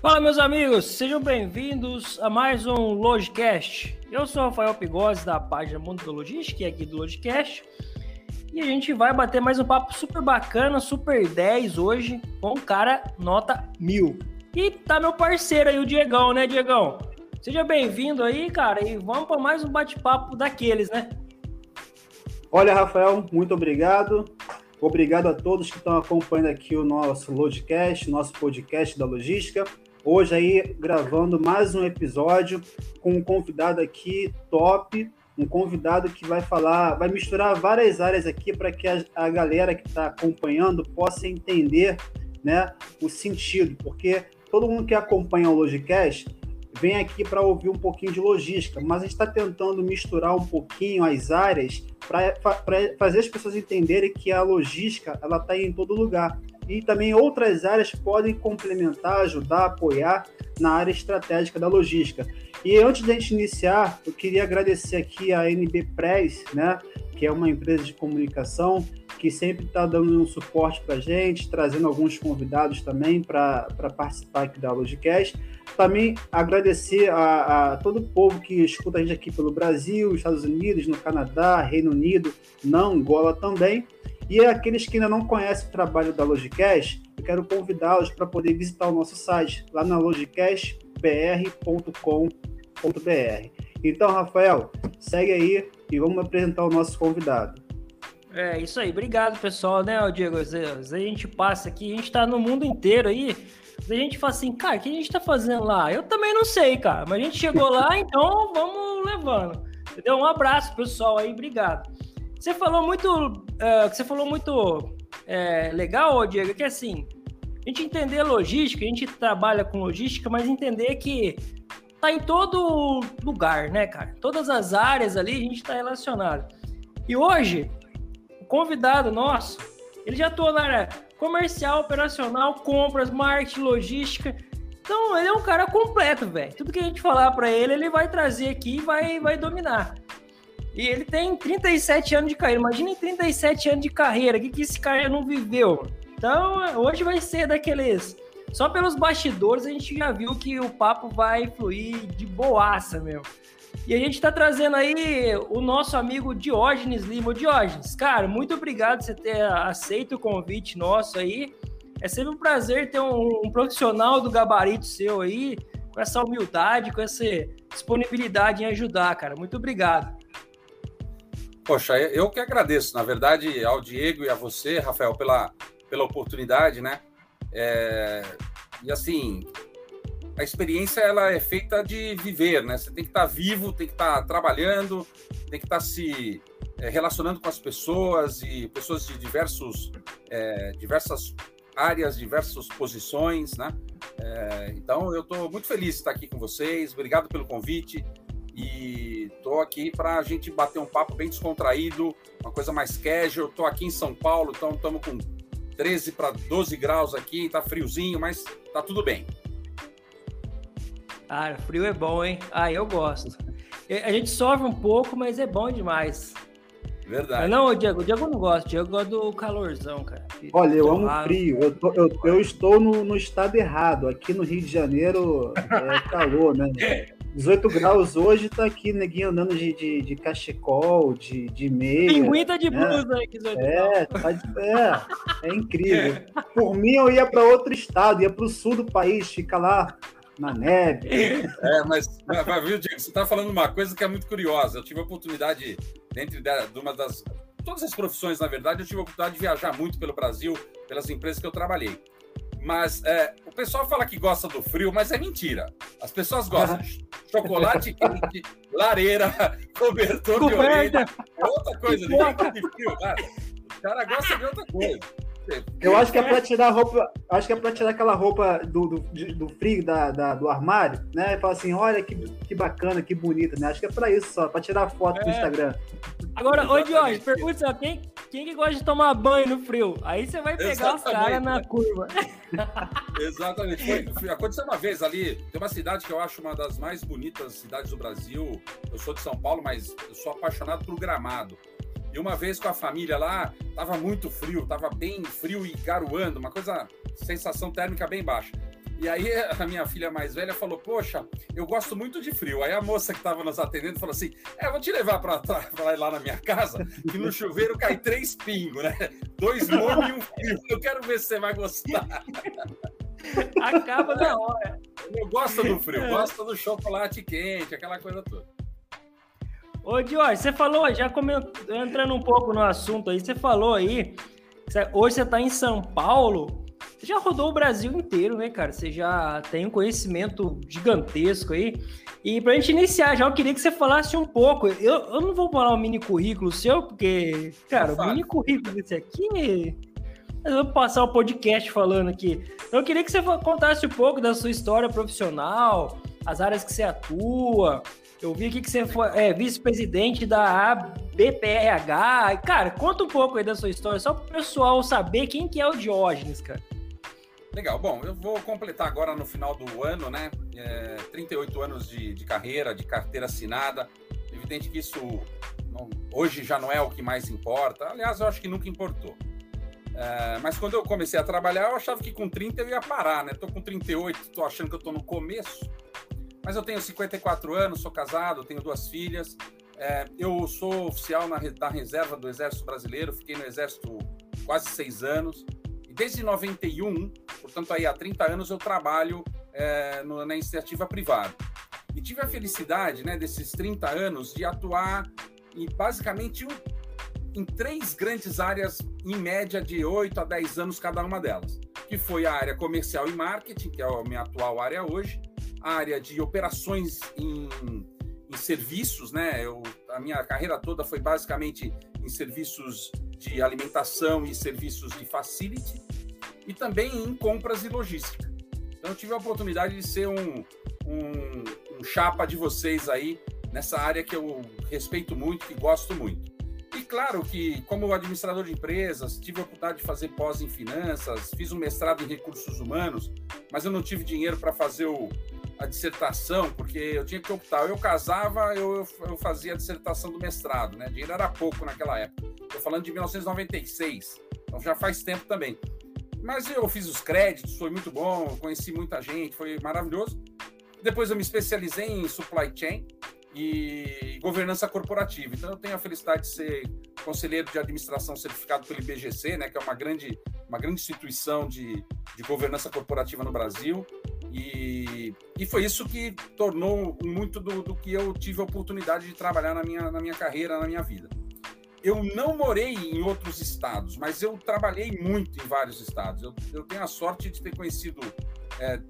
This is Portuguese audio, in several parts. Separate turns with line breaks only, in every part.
Fala, meus amigos, sejam bem-vindos a mais um Logicast. Eu sou o Rafael Pigose, da página Mundo da Logística, e aqui do Logicast. E a gente vai bater mais um papo super bacana, super 10 hoje, com um cara nota mil. E tá meu parceiro aí, o Diegão, né, Diegão? Seja bem-vindo aí, cara, e vamos para mais um bate-papo daqueles, né?
Olha, Rafael, muito obrigado. Obrigado a todos que estão acompanhando aqui o nosso Logicast, nosso podcast da logística. Hoje aí gravando mais um episódio com um convidado aqui top, um convidado que vai falar, vai misturar várias áreas aqui para que a, a, galera que está acompanhando possa entender, né, o sentido, porque todo mundo que acompanha o Logicast vem aqui para ouvir um pouquinho de logística, mas a gente está tentando misturar um pouquinho as áreas para fazer as pessoas entenderem que a logística ela está em todo lugar e também outras áreas podem complementar, ajudar, apoiar na área estratégica da logística. E antes de a gente iniciar, eu queria agradecer aqui a NB Press, né, que é uma empresa de comunicação que sempre está dando um suporte para a gente, trazendo alguns convidados também para participar aqui da Logicast. Também agradecer a, a, todo o povo que escuta a gente aqui pelo Brasil, Estados Unidos, no Canadá, Reino Unido, na Angola também. E aqueles que ainda não conhecem o trabalho da Logicast, eu quero convidá-los para poder visitar o nosso site lá na logicastbr.com.br. Então, Rafael, segue aí e vamos apresentar o nosso convidado.
É isso aí, obrigado pessoal, né, Diego? A gente passa aqui, a gente está no mundo inteiro aí. A gente fala assim, cara, o que a gente está fazendo lá? Eu também não sei, cara, mas a gente chegou lá, então vamos levando. Entendeu? Um abraço, pessoal, aí, obrigado. Você falou muito, uh, você falou muito é, legal, Diego, que assim, a gente entender logística, a gente trabalha com logística, mas entender que tá em todo lugar, né, cara? Todas as áreas ali a gente está relacionado. E hoje, o convidado nosso, ele já atua na área comercial, operacional, compras, marketing, logística. Então, ele é um cara completo, velho. Tudo que a gente falar para ele, ele vai trazer aqui e vai, vai dominar. E ele tem 37 anos de carreira. Imagina 37 anos de carreira. O que, que esse cara não viveu? Então, hoje vai ser daqueles. Só pelos bastidores a gente já viu que o papo vai fluir de boaça, meu. E a gente está trazendo aí o nosso amigo Diógenes Lima. Diógenes, cara, muito obrigado por você ter aceito o convite nosso aí. É sempre um prazer ter um, um profissional do gabarito seu aí, com essa humildade, com essa disponibilidade em ajudar, cara. Muito obrigado.
Poxa, eu que agradeço, na verdade, ao Diego e a você, Rafael, pela, pela oportunidade, né? É, e assim, a experiência ela é feita de viver, né? Você tem que estar vivo, tem que estar trabalhando, tem que estar se é, relacionando com as pessoas e pessoas de diversos, é, diversas áreas, diversas posições, né? É, então, eu estou muito feliz de estar aqui com vocês. Obrigado pelo convite. E tô aqui para a gente bater um papo bem descontraído, uma coisa mais casual. Tô aqui em São Paulo, então estamos com 13 para 12 graus aqui, tá friozinho, mas tá tudo bem.
Ah, frio é bom, hein? Ah, eu gosto. A gente sofre um pouco, mas é bom demais.
Verdade.
Não, Diego, o Diego não gosta, o Diego gosta do calorzão, cara.
Olha, eu amo frio. Eu, tô, eu, eu estou no, no, estado errado. Aqui no Rio de Janeiro é calor, né? 18 graus hoje, tá aqui, neguinho andando de, de, de cachecol, de, de meia.
Pinguim tá de né? blusa aí, que
é, tá de, é, é incrível. Por mim, eu ia para outro estado, ia para o sul do país, fica lá na neve.
É, mas, mas viu, Diego, você tá falando uma coisa que é muito curiosa. Eu tive a oportunidade, dentro de uma das. Todas as profissões, na verdade, eu tive a oportunidade de viajar muito pelo Brasil, pelas empresas que eu trabalhei. Mas é, o pessoal fala que gosta do frio, mas é mentira. As pessoas gostam de chocolate quente, lareira, cobertor de orelha. É outra coisa, de frio, né? O cara gosta de outra coisa.
Eu acho que é para tirar roupa, acho que é para tirar aquela roupa do, do, do frio da, da, do armário, né? E falar assim, olha que, que bacana, que bonita, né? Acho que é para isso só, para tirar foto é. do Instagram.
Agora, ô Jorge, pergunta só, quem, quem que gosta de tomar banho no frio? Aí você vai pegar Exatamente, os caras na curva.
Exatamente. Foi, aconteceu uma vez ali, tem uma cidade que eu acho uma das mais bonitas cidades do Brasil. Eu sou de São Paulo, mas eu sou apaixonado por Gramado. E uma vez com a família lá, tava muito frio, tava bem frio e garoando, uma coisa, sensação térmica bem baixa. E aí a minha filha mais velha falou: Poxa, eu gosto muito de frio. Aí a moça que estava nos atendendo falou assim: É, vou te levar para ir lá na minha casa, que no chuveiro cai três pingos, né? Dois mornos e um frio. Eu quero ver se você vai gostar.
Acaba na hora.
Eu gosto do frio, gosto do chocolate quente, aquela coisa toda.
Ô, Dior, você falou, já entrando um pouco no assunto aí, você falou aí, hoje você está em São Paulo, você já rodou o Brasil inteiro, né, cara? Você já tem um conhecimento gigantesco aí. E pra gente iniciar já, eu queria que você falasse um pouco. Eu, eu não vou falar um mini currículo seu, porque, cara, o mini currículo desse aqui. Eu vou passar o podcast falando aqui. Então, eu queria que você contasse um pouco da sua história profissional, as áreas que você atua. Eu vi que você foi é, vice-presidente da BPRH. Cara, conta um pouco aí da sua história, só para o pessoal saber quem que é o Diógenes, cara.
Legal. Bom, eu vou completar agora no final do ano, né? É, 38 anos de, de, carreira, de carteira assinada. Evidente que isso não, hoje já não é o que mais importa. Aliás, eu acho que nunca importou. É, mas quando eu comecei a trabalhar, eu achava que com 30 eu ia parar, né? Tô com 38, tô achando que eu tô no começo. Mas eu tenho 54 anos, sou casado, tenho duas filhas. É, eu sou oficial na, na reserva do Exército Brasileiro, fiquei no Exército quase seis anos. E desde 91, portanto, aí há 30 anos, eu trabalho é, no, na iniciativa privada. E tive a felicidade, né, desses 30 anos, de atuar em basicamente um, em três grandes áreas, em média de 8 a 10 anos cada uma delas, que foi a área comercial e marketing, que é a minha atual área hoje, área de operações em, em serviços, né? Eu, a minha carreira toda foi basicamente em serviços de alimentação e serviços de facility, e também em compras e logística. Então, eu tive a oportunidade de ser um, um, um chapa de vocês aí nessa área que eu respeito muito, que gosto muito. E claro que, como administrador de empresas, tive a oportunidade de fazer pós em finanças, fiz um mestrado em recursos humanos, mas eu não tive dinheiro para fazer o, a dissertação, porque eu tinha que optar. Eu casava, eu, eu fazia a dissertação do mestrado, né? Dinheiro era pouco naquela época. Estou falando de 1996, então já faz tempo também. Mas eu fiz os créditos, foi muito bom, conheci muita gente, foi maravilhoso. Depois eu me especializei em supply chain e governança corporativa. Então eu tenho a felicidade de ser conselheiro de administração certificado pelo IBGC, né, que é uma grande, uma grande instituição de, de governança corporativa no Brasil. E, e foi isso que tornou muito do, do que eu tive a oportunidade de trabalhar na minha, na minha carreira, na minha vida. Eu não morei em outros estados, mas eu trabalhei muito em vários estados. Eu, eu tenho a sorte de ter conhecido é,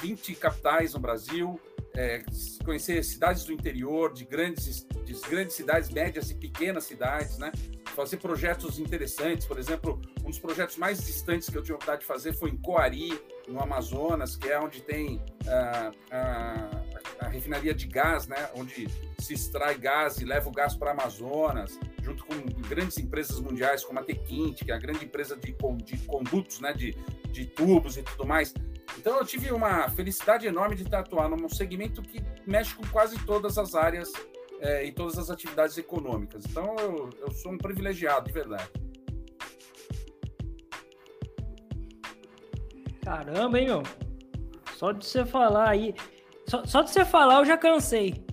20 capitais no Brasil, é, conhecer cidades do interior, de grandes, de grandes cidades, médias e pequenas cidades, né? Fazer projetos interessantes, por exemplo, um dos projetos mais distantes que eu tive a oportunidade de fazer foi em Coari, no Amazonas, que é onde tem uh, uh, a refinaria de gás, né? Onde se extrai gás e leva o gás para Amazonas, junto com grandes empresas mundiais como a Tequinte, que é a grande empresa de, de condutos, né? De, de tubos e tudo mais. Então eu tive uma felicidade enorme de atuar num segmento que mexe com quase todas as áreas é, e todas as atividades econômicas. Então eu, eu sou um privilegiado, de verdade.
Caramba, hein, meu? Só de você falar aí. Só, só de você falar eu já cansei.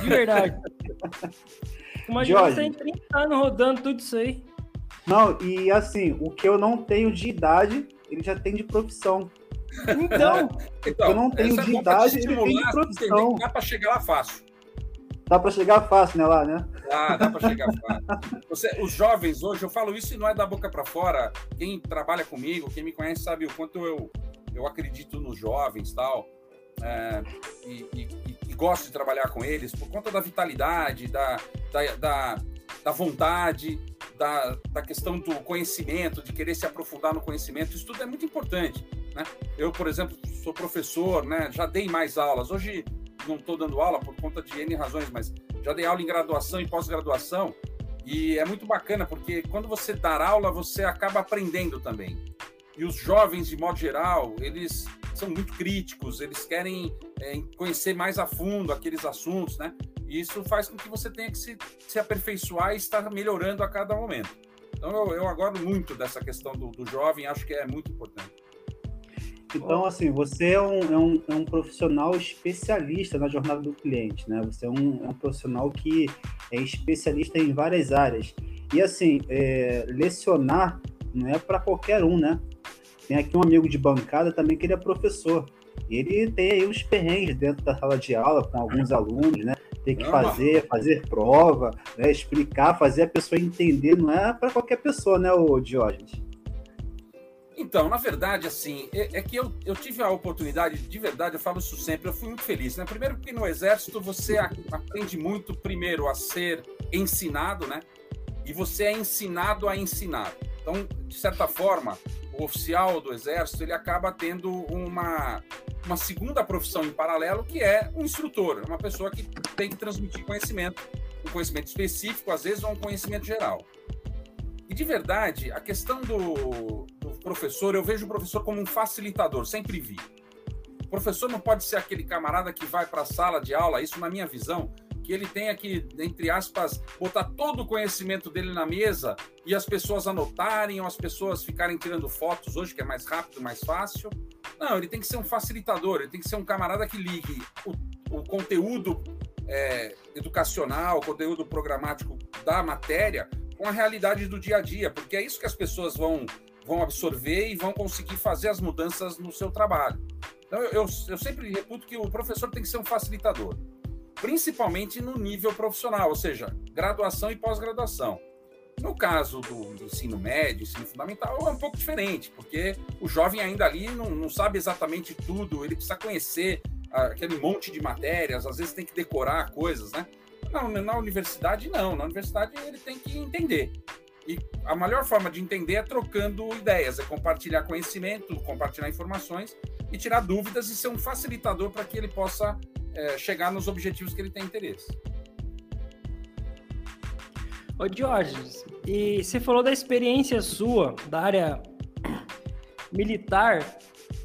De verdade. Imagina Jorge, você tem 30 anos rodando tudo isso aí.
Não, e assim, o que eu não tenho de idade, ele já tem de profissão.
Então,
então eu não tenho de idade, ele tem de profissão.
Dá para chegar lá fácil.
Dá para chegar fácil, né, lá, né?
Ah, dá para chegar fácil. Você, os jovens hoje, eu falo isso e não é da boca para fora. Quem trabalha comigo, quem me conhece sabe o quanto eu, eu acredito nos jovens tal. É, e, e, e, gosto de trabalhar com eles por conta da vitalidade, da, da, da, da vontade, da, da questão do conhecimento, de querer se aprofundar no conhecimento. Isso tudo é muito importante. Né? Eu, por exemplo, sou professor, né? já dei mais aulas. Hoje não estou dando aula por conta de N razões, mas já dei aula em graduação e pós-graduação. E é muito bacana, porque quando você dá aula, você acaba aprendendo também. E os jovens, de modo geral, eles são muito críticos, eles querem é, conhecer mais a fundo aqueles assuntos, né? E isso faz com que você tenha que se, se aperfeiçoar e estar melhorando a cada momento. Então, eu, eu muito dessa questão do, do jovem, acho que é muito importante.
Então, assim, você é um, é, um, é um profissional especialista na jornada do cliente, né? Você é um, é um profissional que é especialista em várias áreas. E, assim, é, lecionar não é para qualquer um, né? Tem aqui um amigo de bancada também que ele é professor. Ele tem aí uns perrengues dentro da sala de aula com alguns alunos, né? Tem que fazer, fazer prova, né? explicar, fazer a pessoa entender, não é para qualquer pessoa, né, o Diógenes?
Então, na verdade, assim, é, é, que eu, eu tive a oportunidade, de verdade, eu falo isso sempre, eu fui muito feliz, né? Primeiro porque no Exército você aprende muito, primeiro, a ser ensinado, né? E você é ensinado a ensinar. Então, de certa forma, o oficial do Exército, ele acaba tendo uma, uma segunda profissão em paralelo, que é um instrutor, uma pessoa que tem que transmitir conhecimento, um conhecimento específico, às vezes, ou um conhecimento geral. E de verdade, a questão do, do professor, eu vejo o professor como um facilitador, sempre vi. O professor não pode ser aquele camarada que vai para a sala de aula, isso na minha visão, que ele tenha que, entre aspas, botar todo o conhecimento dele na mesa e as pessoas anotarem ou as pessoas ficarem tirando fotos hoje, que é mais rápido, mais fácil. Não, ele tem que ser um facilitador, ele tem que ser um camarada que ligue o, o conteúdo é, educacional, o conteúdo programático da matéria com a realidade do dia a dia, porque é isso que as pessoas vão, vão absorver e vão conseguir fazer as mudanças no seu trabalho. Então, eu, eu, eu sempre reputo que o professor tem que ser um facilitador, principalmente no nível profissional, ou seja, graduação e pós-graduação. No caso do, do, ensino médio, ensino fundamental, é um pouco diferente, porque o jovem ainda ali não, não sabe exatamente tudo, ele precisa conhecer aquele monte de matérias, às vezes tem que decorar coisas, né? Não, na universidade não. Na universidade ele tem que entender. E a melhor forma de entender é trocando ideias, é compartilhar conhecimento, compartilhar informações e tirar dúvidas e ser um facilitador para que ele possa é, chegar nos objetivos que ele tem interesse.
Ô Jorge, e você falou da experiência sua da área militar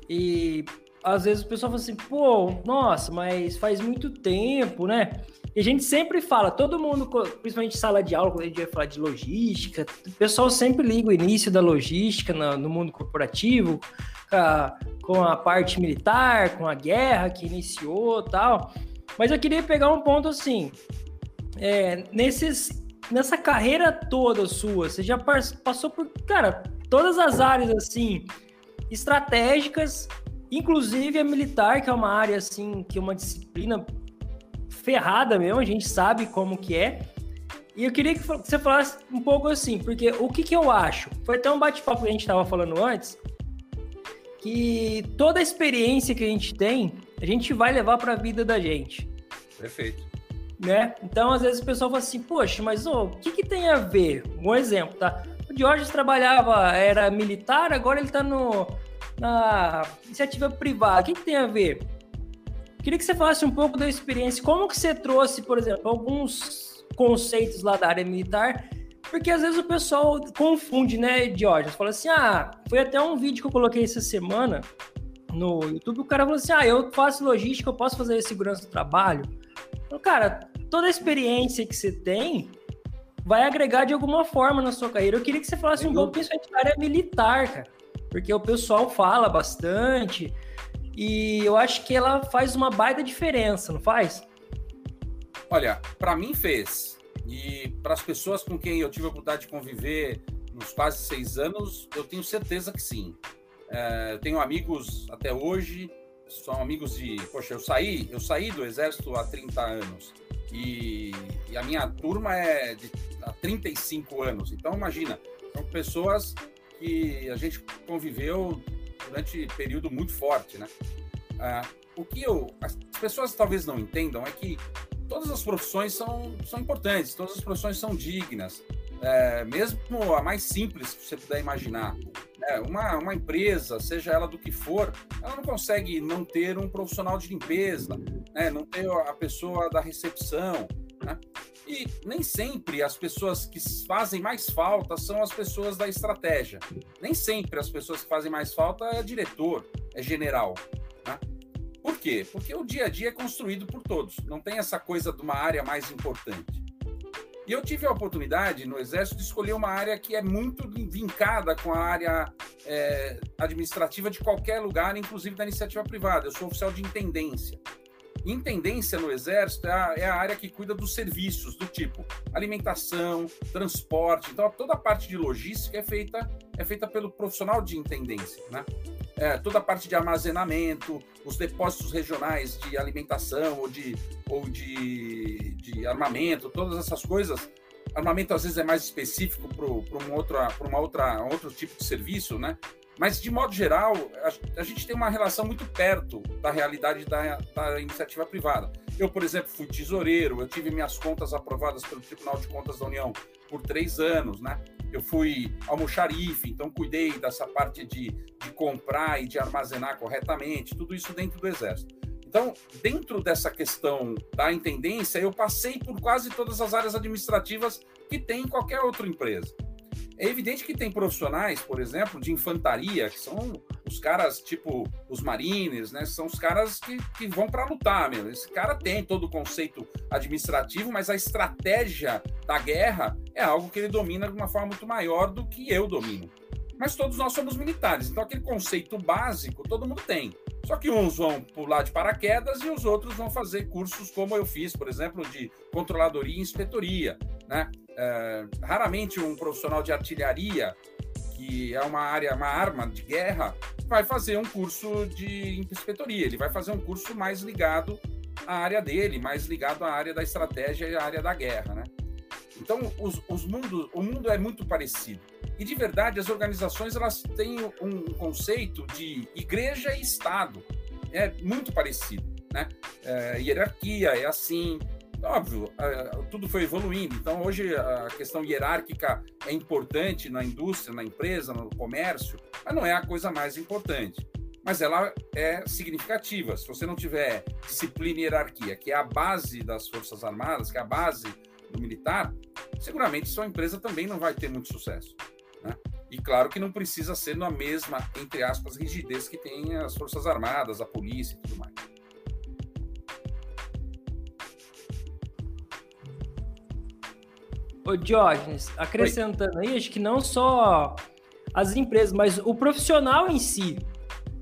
e às vezes o pessoal fala assim, pô, nossa, mas faz muito tempo, né? E a gente sempre fala, todo mundo, principalmente sala de aula, quando a gente vai falar de logística, o pessoal sempre liga o início da logística no, mundo corporativo, com a, com a, parte militar, com a guerra que iniciou tal. Mas eu queria pegar um ponto assim, é, nesses, nessa carreira toda sua, você já passou por, cara, todas as áreas assim, estratégicas, inclusive a militar, que é uma área assim, que é uma disciplina ferrada mesmo, a gente sabe como que é. E eu queria que você falasse um pouco assim, porque o que, que eu acho? Foi até um bate-papo que a gente estava falando antes, que toda a experiência que a gente tem, a gente vai levar para a vida da gente.
Perfeito.
Né? Então, às vezes o pessoal fala assim, poxa, mas oh, o que, que tem a ver? Um exemplo, tá? O Diógenes trabalhava, era militar, agora ele está na iniciativa privada. O que, que tem a ver? Queria que você falasse um pouco da experiência, como que você trouxe, por exemplo, alguns conceitos lá da área militar, porque às vezes o pessoal confunde, né, Diógenes? Fala assim, ah, foi até um vídeo que eu coloquei essa semana no YouTube, o cara falou assim, ah, eu faço logística, eu posso fazer segurança do trabalho? Então, cara, toda a experiência que você tem vai agregar de alguma forma na sua carreira. Eu queria que você falasse um pouco, principalmente da área militar, cara, porque o pessoal fala bastante, e eu acho que ela faz uma baita diferença, não faz?
Olha, para mim fez. E para as pessoas com quem eu tive a oportunidade de conviver nos quase seis anos, eu tenho certeza que sim. É, tenho amigos até hoje, são amigos de. Poxa, eu saí, eu saí do exército há 30 anos. E, e a minha turma é de há 35 anos. Então, imagina, são pessoas que a gente conviveu durante período muito forte, né? Ah, o que eu, as pessoas talvez não entendam é que todas as profissões são, são importantes, todas as profissões são dignas, é, mesmo a mais simples que você puder imaginar. É, uma, uma empresa, seja ela do que for, ela não consegue não ter um profissional de limpeza, né? não ter a pessoa da recepção. Né? E nem sempre as pessoas que fazem mais falta são as pessoas da estratégia. Nem sempre as pessoas que fazem mais falta é diretor, é general. Né? Por quê? Porque o dia a dia é construído por todos. Não tem essa coisa de uma área mais importante. E eu tive a oportunidade no Exército de escolher uma área que é muito vincada com a área é, administrativa de qualquer lugar, inclusive da iniciativa privada. Eu sou oficial de intendência. Intendência no Exército é a, é a, área que cuida dos serviços do tipo alimentação, transporte. Então, toda a parte de logística é feita, é feita pelo profissional de intendência. Né? É, toda a parte de armazenamento, os depósitos regionais de alimentação ou de, ou de, de armamento, todas essas coisas. Armamento às vezes é mais específico para um, outra, uma outra, outro tipo de serviço, né? Mas, de modo geral, a, a, gente tem uma relação muito perto da realidade da, da, iniciativa privada. Eu, por exemplo, fui tesoureiro, eu tive minhas contas aprovadas pelo Tribunal de Contas da União por três anos, né? Eu fui almoxarife, então cuidei dessa parte de, de comprar e de armazenar corretamente, tudo isso dentro do Exército. Então, dentro dessa questão da intendência, eu passei por quase todas as áreas administrativas que tem em qualquer outra empresa. É evidente que tem profissionais, por exemplo, de infantaria, que são os caras tipo os marines, né? São os caras que, que vão para lutar mesmo. Esse cara tem todo o conceito administrativo, mas a estratégia da guerra é algo que ele domina de uma forma muito maior do que eu domino. Mas todos nós somos militares, então aquele conceito básico todo mundo tem. Só que uns vão pular de paraquedas e os outros vão fazer cursos como eu fiz, por exemplo, de controladoria e inspetoria. Né? É, raramente um profissional de artilharia, que é uma área, uma arma de guerra, vai fazer um curso de inspetoria. Ele vai fazer um curso mais ligado à área dele, mais ligado à área da estratégia e à área da guerra. Né? Então, os, os mundos, o mundo é muito parecido. E de verdade, as organizações elas têm um conceito de igreja e Estado. É muito parecido. Né? É, hierarquia é assim. Óbvio, tudo foi evoluindo. Então, hoje a questão hierárquica é importante na indústria, na empresa, no comércio, mas não é a coisa mais importante. Mas ela é significativa. Se você não tiver disciplina e hierarquia, que é a base das Forças Armadas, que é a base do militar, seguramente sua empresa também não vai ter muito sucesso. Né? E claro que não precisa ser na mesma, entre aspas, rigidez que tem as Forças Armadas, a polícia e tudo mais.
Ô Diógenes, acrescentando Oi. aí, acho que não só as empresas, mas o profissional em si,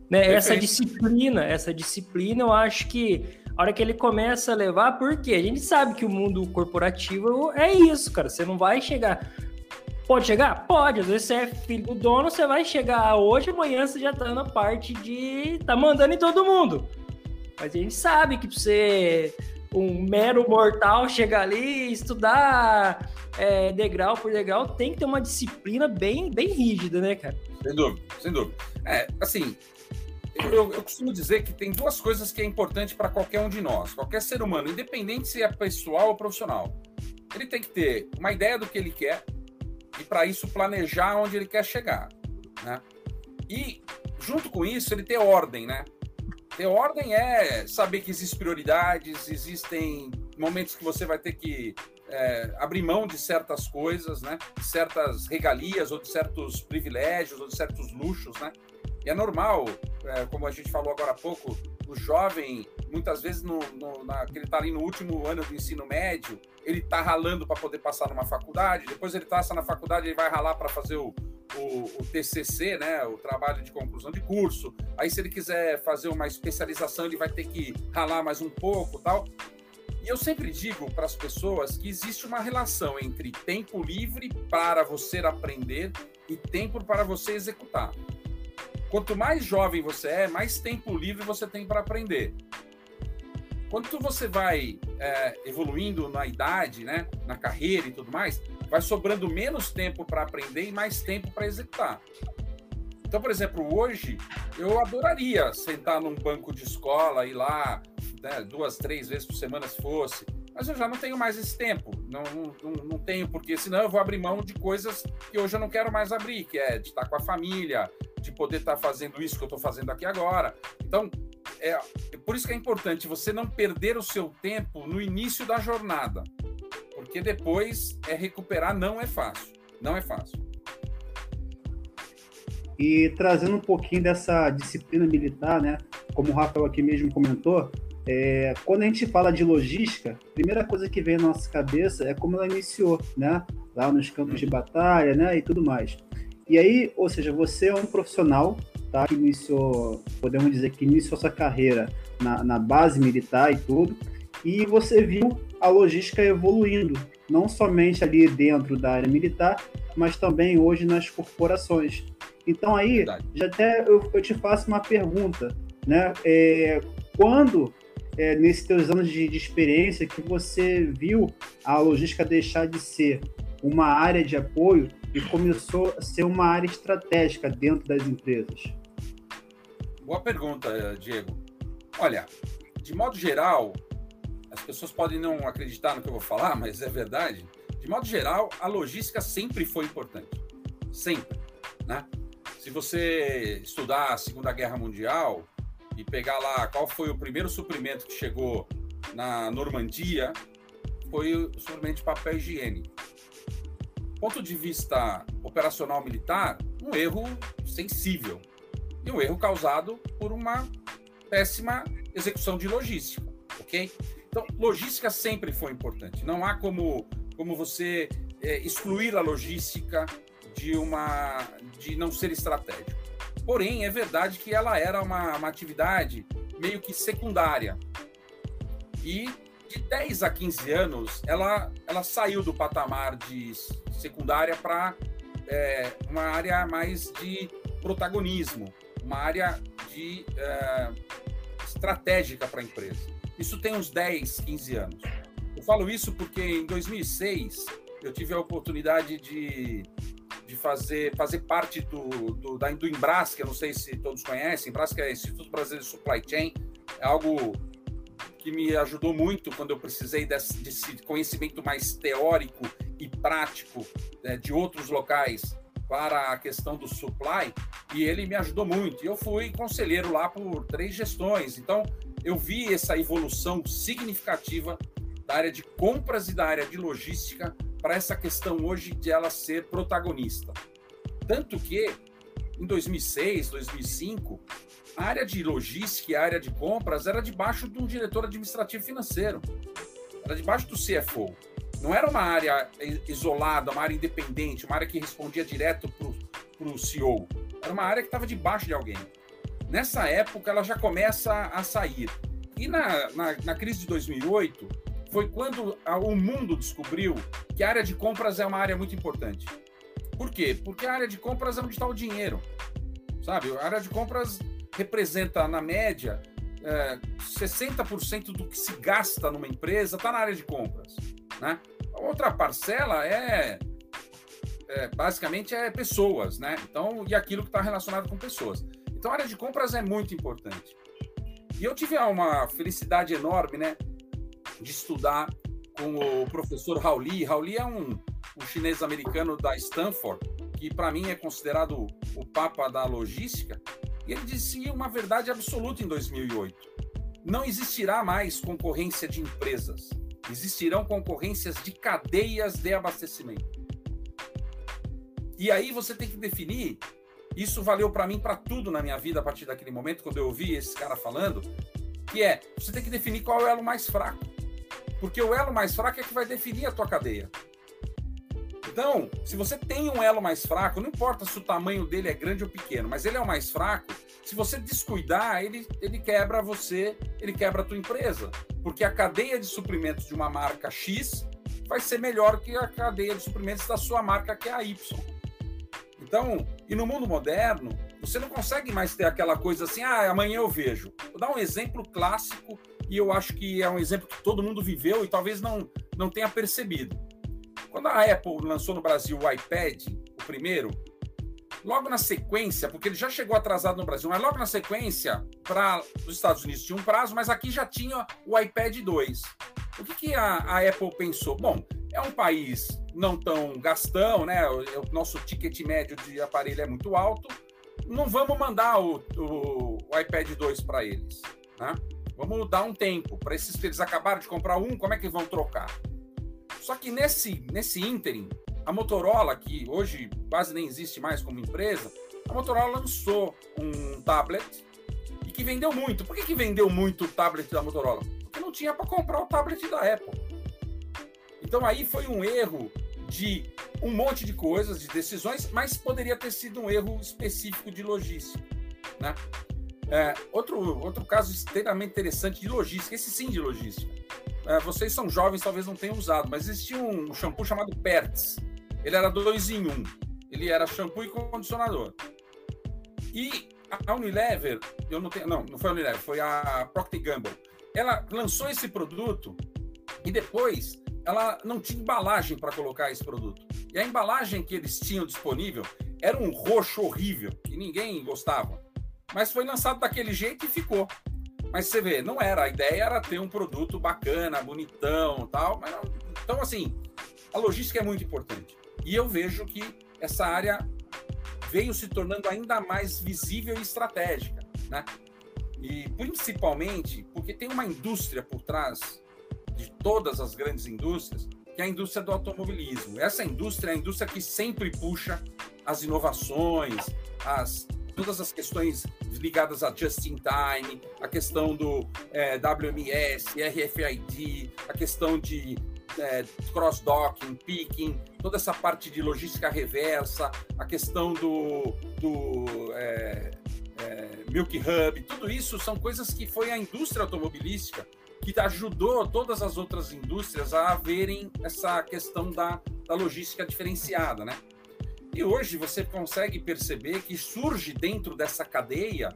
né? Essa disciplina, essa disciplina, eu acho que a hora que ele começa a levar, porque a gente sabe que o mundo corporativo é isso, cara. Você não vai chegar. Pode chegar? Pode. Às vezes você é filho do dono, você vai chegar hoje, amanhã você já tá na parte de. tá mandando em todo mundo. Mas a gente sabe que pra você, um mero mortal, chegar ali estudar é, degrau por degrau, tem que ter uma disciplina bem, bem rígida, né, cara?
Sem dúvida, sem dúvida. É, assim, eu, eu, costumo dizer que tem duas coisas que é importante para qualquer um de nós, qualquer ser humano, independente se é pessoal ou profissional. Ele tem que ter uma ideia do que ele quer, e para isso planejar onde ele quer chegar, né? E junto com isso ele ter ordem, né? Ter ordem é saber que existem prioridades, existem momentos que você vai ter que é, abrir mão de certas coisas, né? De certas regalias ou de certos privilégios ou de certos luxos, né? E é normal, é, como a gente falou agora há pouco, o jovem, muitas vezes, no, no, na, que ele está ali no último ano do ensino médio, ele está ralando para poder passar numa faculdade, depois ele passa na faculdade, ele vai ralar para fazer o, o, o, TCC, né, o trabalho de conclusão de curso. Aí, se ele quiser fazer uma especialização, ele vai ter que ralar mais um pouco tal. E eu sempre digo para as pessoas que existe uma relação entre tempo livre para você aprender e tempo para você executar. Quanto mais jovem você é, mais tempo livre você tem para aprender. Quando você vai é, evoluindo na idade, né, na carreira e tudo mais, vai sobrando menos tempo para aprender e mais tempo para executar. Então, por exemplo, hoje eu adoraria sentar num banco de escola e lá né, duas, três vezes por semana se fosse, mas eu já não tenho mais esse tempo. Não, não, não tenho, porque senão eu vou abrir mão de coisas que hoje eu não quero mais abrir, que é de estar com a família, de poder estar fazendo isso que eu estou fazendo aqui agora. Então, é, é por isso que é importante você não perder o seu tempo no início da jornada, porque depois é recuperar não é fácil, não é fácil.
E trazendo um pouquinho dessa disciplina militar, né? Como o Rafael aqui mesmo comentou, é, quando a gente fala de logística, a primeira coisa que vem na nossa cabeça é como ela iniciou, né? Lá nos campos de batalha, né? E tudo mais. E aí, ou seja, você é um profissional tá, que iniciou, podemos dizer que iniciou sua carreira na, na base militar e tudo, e você viu a logística evoluindo, não somente ali dentro da área militar, mas também hoje nas corporações. Então aí, já até eu, eu, te faço uma pergunta, né? É, quando, é, nesses teus anos de, de experiência, que você viu a logística deixar de ser uma área de apoio e começou a ser uma área estratégica dentro das empresas?
Boa pergunta, Diego. Olha, de modo geral, as pessoas podem não acreditar no que eu vou falar, mas é verdade. De modo geral, a logística sempre foi importante. Sempre. Né? Se você estudar a Segunda Guerra Mundial e pegar lá qual foi o primeiro suprimento que chegou na Normandia, foi o suprimento de papel higiênico. Ponto de vista operacional militar, um erro sensível. E um erro causado por uma péssima execução de logística, ok? Então, logística sempre foi importante. Não há como, como você é, excluir a logística de uma de não ser estratégico. Porém, é verdade que ela era uma, uma atividade meio que secundária. E de 10 a 15 anos, ela, ela saiu do patamar de secundária para é, uma área mais de protagonismo, uma área de é, estratégica para a empresa. Isso tem uns 10, 15 anos. Eu falo isso porque em 2006 eu tive a oportunidade de, de fazer, fazer parte do, do, da, do Embras, que eu não sei se todos conhecem. Embras, que é Instituto Brasileiro de Supply Chain, é algo que me ajudou muito quando eu precisei desse, desse conhecimento mais teórico e prático né, de outros locais para a questão do supply, e ele me ajudou muito. Eu fui conselheiro lá por três gestões, então eu vi essa evolução significativa da área de compras e da área de logística para essa questão hoje de ela ser protagonista. Tanto que em 2006, 2005, a área de logística e a área de compras era debaixo de um diretor administrativo financeiro. Era debaixo do CFO. Não era uma área isolada, uma área independente, uma área que respondia direto para o CEO. Era uma área que estava debaixo de alguém. Nessa época, ela já começa a sair. E na, na, na crise de 2008, foi quando a, o mundo descobriu que a área de compras é uma área muito importante. Por quê? Porque a área de compras é onde está o dinheiro. Sabe? A área de compras representa, na média, é, 60% do que se gasta numa empresa está na área de compras. Né? A outra parcela é, é, basicamente é pessoas, né? Então, e aquilo que está relacionado com pessoas. Então, a área de compras é muito importante. E eu tive uma felicidade enorme, né, de estudar com o professor Rauli. Rauli é um, um chinês americano da Stanford, que para mim é considerado o papa da logística. E ele disse uma verdade absoluta em 2008. Não existirá mais concorrência de empresas. Existirão concorrências de cadeias de abastecimento. E aí você tem que definir isso valeu para mim para tudo na minha vida a partir daquele momento, quando eu ouvi esse cara falando, que é, você tem que definir qual é o elo mais fraco. Porque o elo mais fraco é que vai definir a tua cadeia. Então, se você tem um elo mais fraco, não importa se o tamanho dele é grande ou pequeno, mas ele é o mais fraco, se você descuidar, ele, ele quebra você, ele quebra a tua empresa. Porque a cadeia de suprimentos de uma marca X vai ser melhor que a cadeia de suprimentos da sua marca, que é a Y. Então, e no mundo moderno, você não consegue mais ter aquela coisa assim, ah, amanhã eu vejo. Vou dar um exemplo clássico e eu acho que é um exemplo que todo mundo viveu e talvez não, não tenha percebido. Quando a Apple lançou no Brasil o iPad, o primeiro, logo na sequência, porque ele já chegou atrasado no Brasil, mas logo na sequência, para os Estados Unidos tinha um prazo, mas aqui já tinha o iPad 2. O que, que a, a Apple pensou? Bom, é um país não tão gastão, né? O, o, nosso ticket médio de aparelho é muito alto. Não vamos mandar o, o, o iPad 2 para eles, né? Vamos dar um tempo para esses eles acabaram de comprar um, como é que vão trocar? Só que nesse nesse ínterim, a Motorola, que hoje quase nem existe mais como empresa, a Motorola lançou um tablet e que vendeu muito. Por que, que vendeu muito o tablet da Motorola? Porque não tinha para comprar o tablet da Apple. Então aí foi um erro de um monte de coisas, de decisões, mas poderia ter sido um erro específico de logística. Né? É, outro, outro caso extremamente interessante de logística, esse sim de logística. É, vocês são jovens, talvez não tenham usado, mas existia um shampoo chamado Pertz. Ele era dois em um. Ele era shampoo e condicionador. E a Unilever, eu não tenho, não, não foi a Unilever, foi a Procter Gamble. Ela lançou esse produto e depois ela não tinha embalagem para colocar esse produto. E a embalagem que eles tinham disponível era um roxo horrível, que ninguém gostava. Mas foi lançado daquele jeito e ficou. Mas você vê, não era. A ideia era ter um produto bacana, bonitão tal. Mas não, então, assim, a logística é muito importante. E eu vejo que essa área veio se tornando ainda mais visível e estratégica, né? E principalmente porque tem uma indústria por trás de todas as grandes indústrias, que é a indústria do automobilismo. Essa indústria é a indústria que sempre puxa as inovações, as todas as questões ligadas a just in time, a questão do é, WMS, RFID, a questão de é, cross-docking, picking, toda essa parte de logística reversa, a questão do, do é, é, Milk Hub, tudo isso são coisas que foi a indústria automobilística que ajudou todas as outras indústrias a verem essa questão da, da logística diferenciada, né? E hoje você consegue perceber que surge dentro dessa cadeia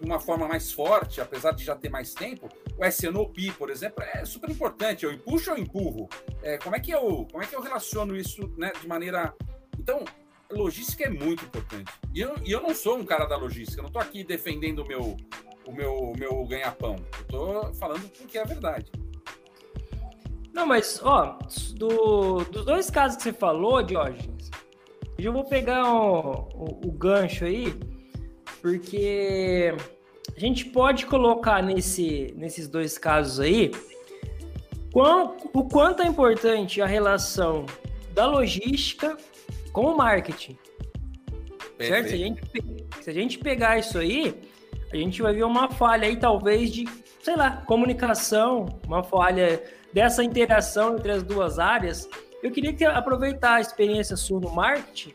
de uma forma mais forte, apesar de já ter mais tempo, o SNOP, por exemplo, é super importante. Eu empuxo ou empurro? É, como, é que eu, como é que eu relaciono isso né, de maneira. Então, logística é muito importante. E eu, e eu não sou um cara da logística, não estou aqui defendendo o meu, o meu, meu ganha-pão. Estou falando o que é a verdade.
Não, mas, ó, do, dos dois casos que você falou, Diógenes, eu vou pegar o, o, o gancho aí, porque a gente pode colocar nesse, nesses dois casos aí qual, o quanto é importante a relação da logística com o marketing. Certo? Se a, gente, se a gente pegar isso aí, a gente vai ver uma falha aí, talvez, de, sei lá, comunicação, uma falha dessa interação entre as duas áreas. Eu queria que aproveitar a experiência sua no marketing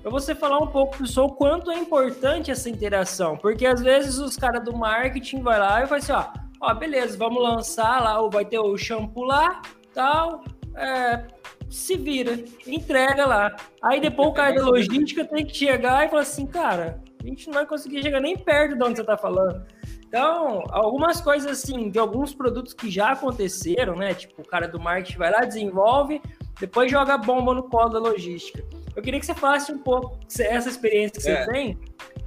para você falar um pouco pessoal o quanto é importante essa interação, porque às vezes os caras do marketing vai lá e vai assim, ó, ó, beleza, vamos lançar lá, vai ter o shampoo lá, tal, é, se vira, entrega lá. Aí depois o cara da logística tem que chegar e falar assim, cara, a gente não vai conseguir chegar nem perto de onde você está falando. Então, algumas coisas assim, de alguns produtos que já aconteceram, né? Tipo, o cara do marketing vai lá, desenvolve, depois joga bomba no colo da logística. Eu queria que você falasse um pouco essa experiência que você é. tem,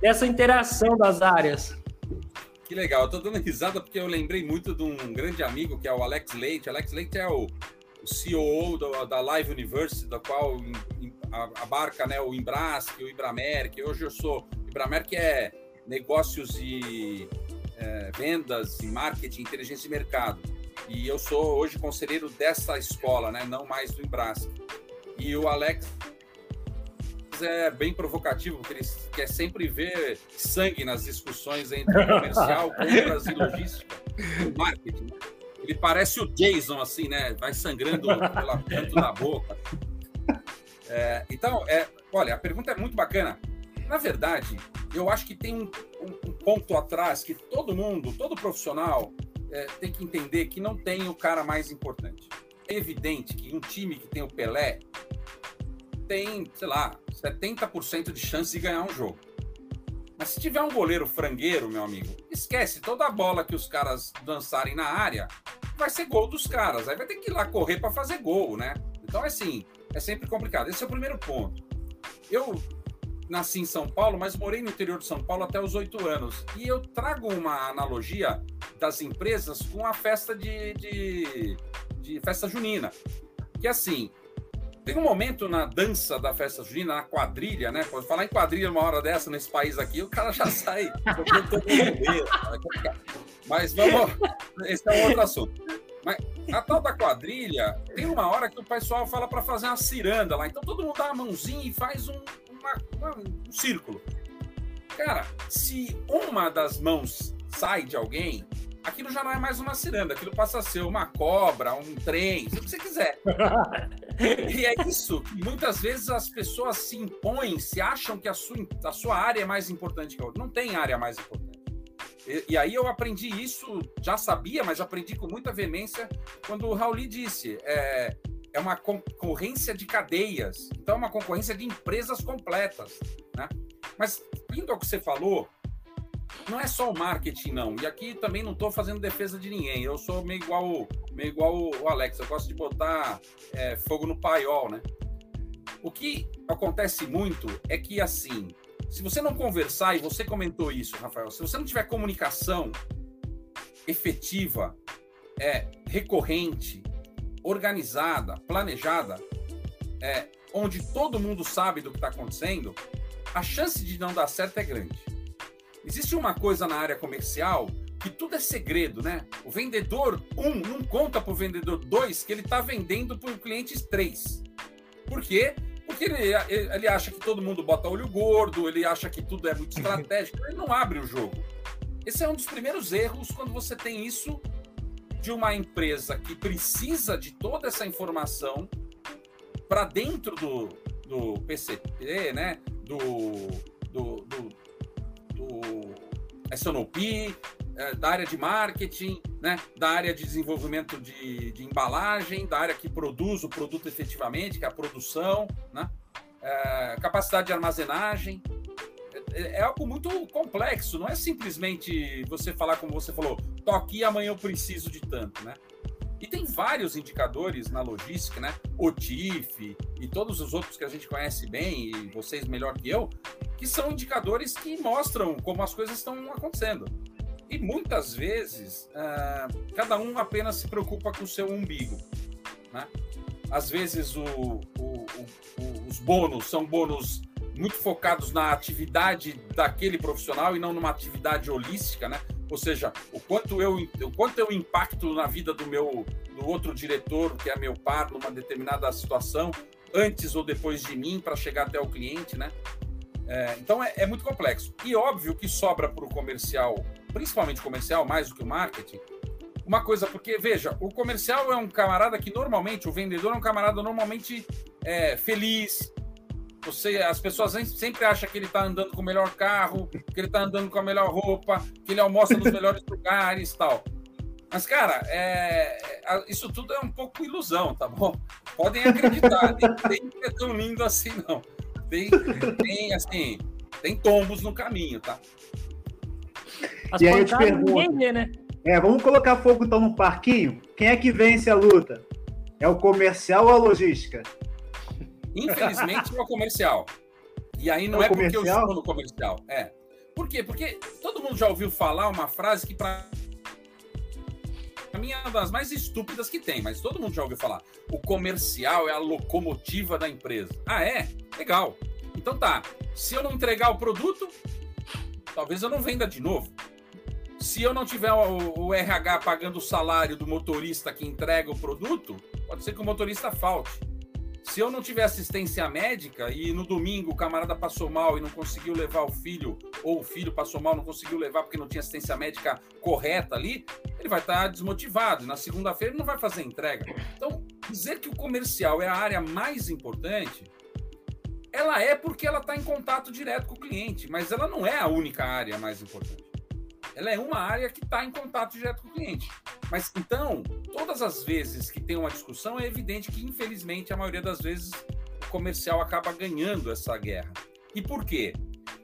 dessa interação das áreas.
Que legal, eu tô dando risada porque eu lembrei muito de um grande amigo que é o Alex Leite. Alex Leite é o, o CEO do, da Live University, da qual abarca né, o Embrasc, o Ibramer, que hoje eu sou Ibramer, que é negócios e é, vendas e marketing, inteligência de mercado. E eu sou hoje conselheiro dessa escola, né? não mais do Embrasc. E o Alex é bem provocativo, porque ele quer sempre ver sangue nas discussões entre comercial, compras e logística, marketing. Ele parece o Jason, assim, né? Vai sangrando pela canto da boca. É, então, é, olha, a pergunta é muito bacana. Na verdade, eu acho que tem um, um, um ponto atrás que todo mundo, todo profissional, é, tem que entender que não tem o cara mais importante. É evidente que um time que tem o Pelé tem, sei lá, 70% de chance de ganhar um jogo. Mas se tiver um goleiro frangueiro, meu amigo, esquece toda a bola que os caras dançarem na área, vai ser gol dos caras. Aí vai ter que ir lá correr para fazer gol, né? Então, assim, é sempre complicado. Esse é o primeiro ponto. Eu nasci em São Paulo, mas morei no interior de São Paulo até os oito anos. E eu trago uma analogia das empresas com a festa de, de, de festa junina. Que assim, tem um momento na dança da festa junina, na quadrilha, né? Pode falar em quadrilha uma hora dessa nesse país aqui, o cara já sai. Mas vamos. Esse é um outro assunto. Mas a tal da quadrilha, tem uma hora que o pessoal fala para fazer uma ciranda lá. Então todo mundo dá uma mãozinha e faz um, uma, uma, um círculo. Cara, se uma das mãos sai de alguém, aquilo já não é mais uma ciranda, aquilo passa a ser uma cobra, um trem, o que você quiser. E é isso que muitas vezes as pessoas se impõem, se acham que a sua, a sua área é mais importante que a outra. Não tem área mais importante. E, e aí eu aprendi isso, já sabia, mas aprendi com muita veemência quando o Raul disse: é, é uma concorrência de cadeias, então é uma concorrência de empresas completas. Né? Mas, indo ao que você falou, não é só o marketing, não. E aqui também não estou fazendo defesa de ninguém. Eu sou meio igual, meio igual o Alex. Eu gosto de botar é, fogo no paiol, né? O que acontece muito é que, assim, se você não conversar, e você comentou isso, Rafael, se você não tiver comunicação efetiva, é, recorrente, organizada, planejada, é, onde todo mundo sabe do que está acontecendo, a chance de não dar certo é grande. Existe uma coisa na área comercial que tudo é segredo, né? O vendedor 1 um, não conta para o vendedor 2 que ele está vendendo para o cliente 3. Por quê? Porque ele, ele acha que todo mundo bota olho gordo, ele acha que tudo é muito estratégico, ele não abre o jogo. Esse é um dos primeiros erros quando você tem isso de uma empresa que precisa de toda essa informação para dentro do, do PCP, né? Do, do, do, do SNOP, é, da área de marketing, né? da área de desenvolvimento de, de embalagem, da área que produz o produto efetivamente, que é a produção, né? É, capacidade de armazenagem. É, é, algo muito complexo, não é simplesmente você falar como você falou, tô aqui amanhã eu preciso de tanto, né? E tem vários indicadores na logística, né? O TIF e todos os outros que a gente conhece bem, e vocês melhor que eu, que são indicadores que mostram como as coisas estão acontecendo. E muitas vezes, uh, cada um apenas se preocupa com o seu umbigo. Né? Às vezes, o, o, o, os bônus são bônus muito focados na atividade daquele profissional e não numa atividade holística, né? Ou seja, o quanto eu, o quanto eu impacto na vida do meu do outro diretor, que é meu par, numa determinada situação, antes ou depois de mim, para chegar até o cliente, né? É, então é, é, muito complexo. E óbvio que sobra para o comercial, principalmente comercial, mais do que o marketing, uma coisa, porque veja, o comercial é um camarada que normalmente, o vendedor é um camarada normalmente é, feliz, você, as pessoas sempre acham que ele está andando com o melhor carro, que ele está andando com a melhor roupa, que ele almoça nos melhores lugares tal. Mas, cara, é, isso tudo é um pouco ilusão, tá bom? Podem acreditar, nem é tão lindo assim, não. Tem, tem, assim, tem tombos no caminho, tá?
As e aí eu te pergunto, vê, né? é, vamos colocar fogo então no parquinho? Quem é que vence a luta? É o comercial ou a logística?
Infelizmente, é o comercial. E aí não é, é porque eu estou no comercial. É. Por quê? Porque todo mundo já ouviu falar uma frase que, para mim, é uma das mais estúpidas que tem, mas todo mundo já ouviu falar. O comercial é a locomotiva da empresa. Ah, é? Legal. Então tá. Se eu não entregar o produto, talvez eu não venda de novo. Se eu não tiver o, o RH pagando o salário do motorista que entrega o produto, pode ser que o motorista falte. Se eu não tiver assistência médica e no domingo o camarada passou mal e não conseguiu levar o filho, ou o filho passou mal não conseguiu levar porque não tinha assistência médica correta ali, ele vai estar desmotivado. Na segunda-feira não vai fazer entrega. Então, dizer que o comercial é a área mais importante, ela é porque ela está em contato direto com o cliente, mas ela não é a única área mais importante ela é uma área que está em contato direto com o cliente. Mas então, todas as vezes que tem uma discussão, é evidente que, infelizmente, a maioria das vezes o comercial acaba ganhando essa guerra. E por quê?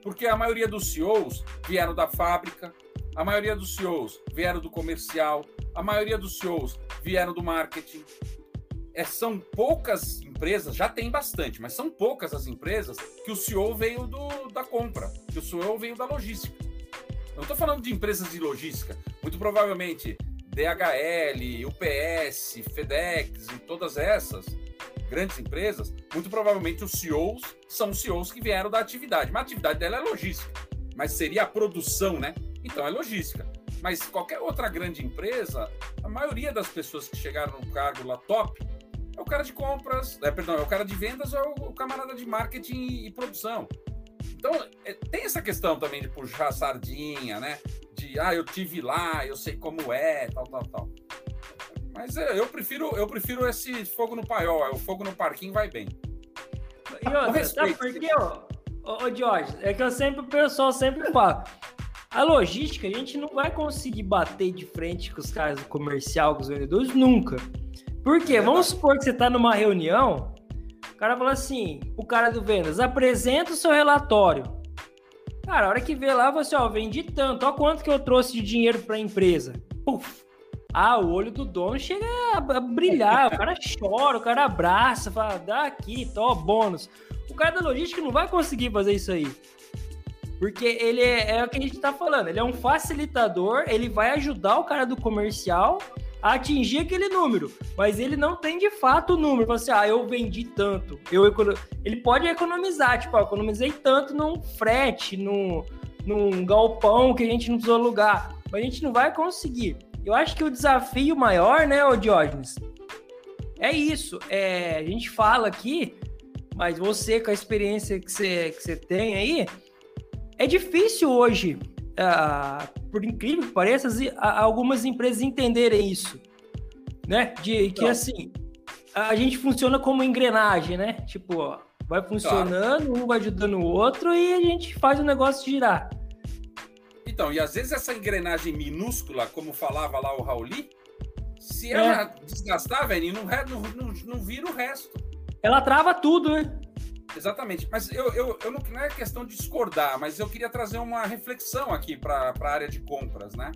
Porque a maioria dos CEOs vieram da fábrica, a maioria dos CEOs vieram do comercial, a maioria dos CEOs vieram do marketing. É, são poucas empresas, já tem bastante, mas são poucas as empresas que o CEO veio do, da compra, que o CEO veio da logística. Não estou falando de empresas de logística. Muito provavelmente DHL, UPS, FedEx e todas essas grandes empresas, muito provavelmente os CEOs são CEOs que vieram da atividade. Mas a atividade dela é logística. Mas seria a produção, né? Então é logística. Mas qualquer outra grande empresa, a maioria das pessoas que chegaram no cargo lá top é o cara de compras, é, perdão, é o cara de vendas ou é o camarada de marketing e, e produção. Então, é, tem essa questão também de puxar a sardinha, né? De, ah, eu tive lá, eu sei como é, tal, tal, tal. Mas é, eu prefiro, eu prefiro esse fogo no paiol. É, o fogo no parquinho vai bem.
E outra, sabe por quê, ó? Ô, ô Jorge, é que eu sempre, o pessoal sempre fala. A logística, a gente não vai conseguir bater de frente com os caras do comercial, com os vendedores, nunca. Por quê? Vamos supor que você está numa reunião, cara fala assim, o cara do vendas, apresenta o seu relatório. Cara, a hora que vê lá, você, ó, vendi tanto, ó quanto que eu trouxe de dinheiro para a empresa. Puf! Ah, o olho do dono chega a brilhar, o cara chora, o cara abraça, fala, dá aqui, tó, bônus. O cara da logística não vai conseguir fazer isso aí. Porque ele é, é o que a gente está falando, ele é um facilitador, ele vai ajudar o cara do comercial atingir aquele número, mas ele não tem de fato o número. Você, assim, ah, eu vendi tanto, eu ele pode economizar, tipo, ah, economizei tanto num frete, num, num galpão que a gente não precisou alugar, mas a gente não vai conseguir. Eu acho que o desafio maior, né, o Diógenes, é isso. É, a gente fala aqui, mas você, com a experiência que você, que você tem aí, é difícil hoje, por incrível que pareça, algumas empresas entenderem isso. Né? De que, assim, a gente funciona como engrenagem, né? Tipo, ó, vai funcionando, claro. um vai ajudando o outro e a gente faz o negócio girar.
Então, e às vezes essa engrenagem minúscula, como falava lá o Rauli, se ela é. desgastar, velho, não, não, não, não vira o resto.
Ela trava tudo, né?
Exatamente. Mas eu, eu, eu não, não é questão de discordar, mas eu queria trazer uma reflexão aqui para a área de compras, né?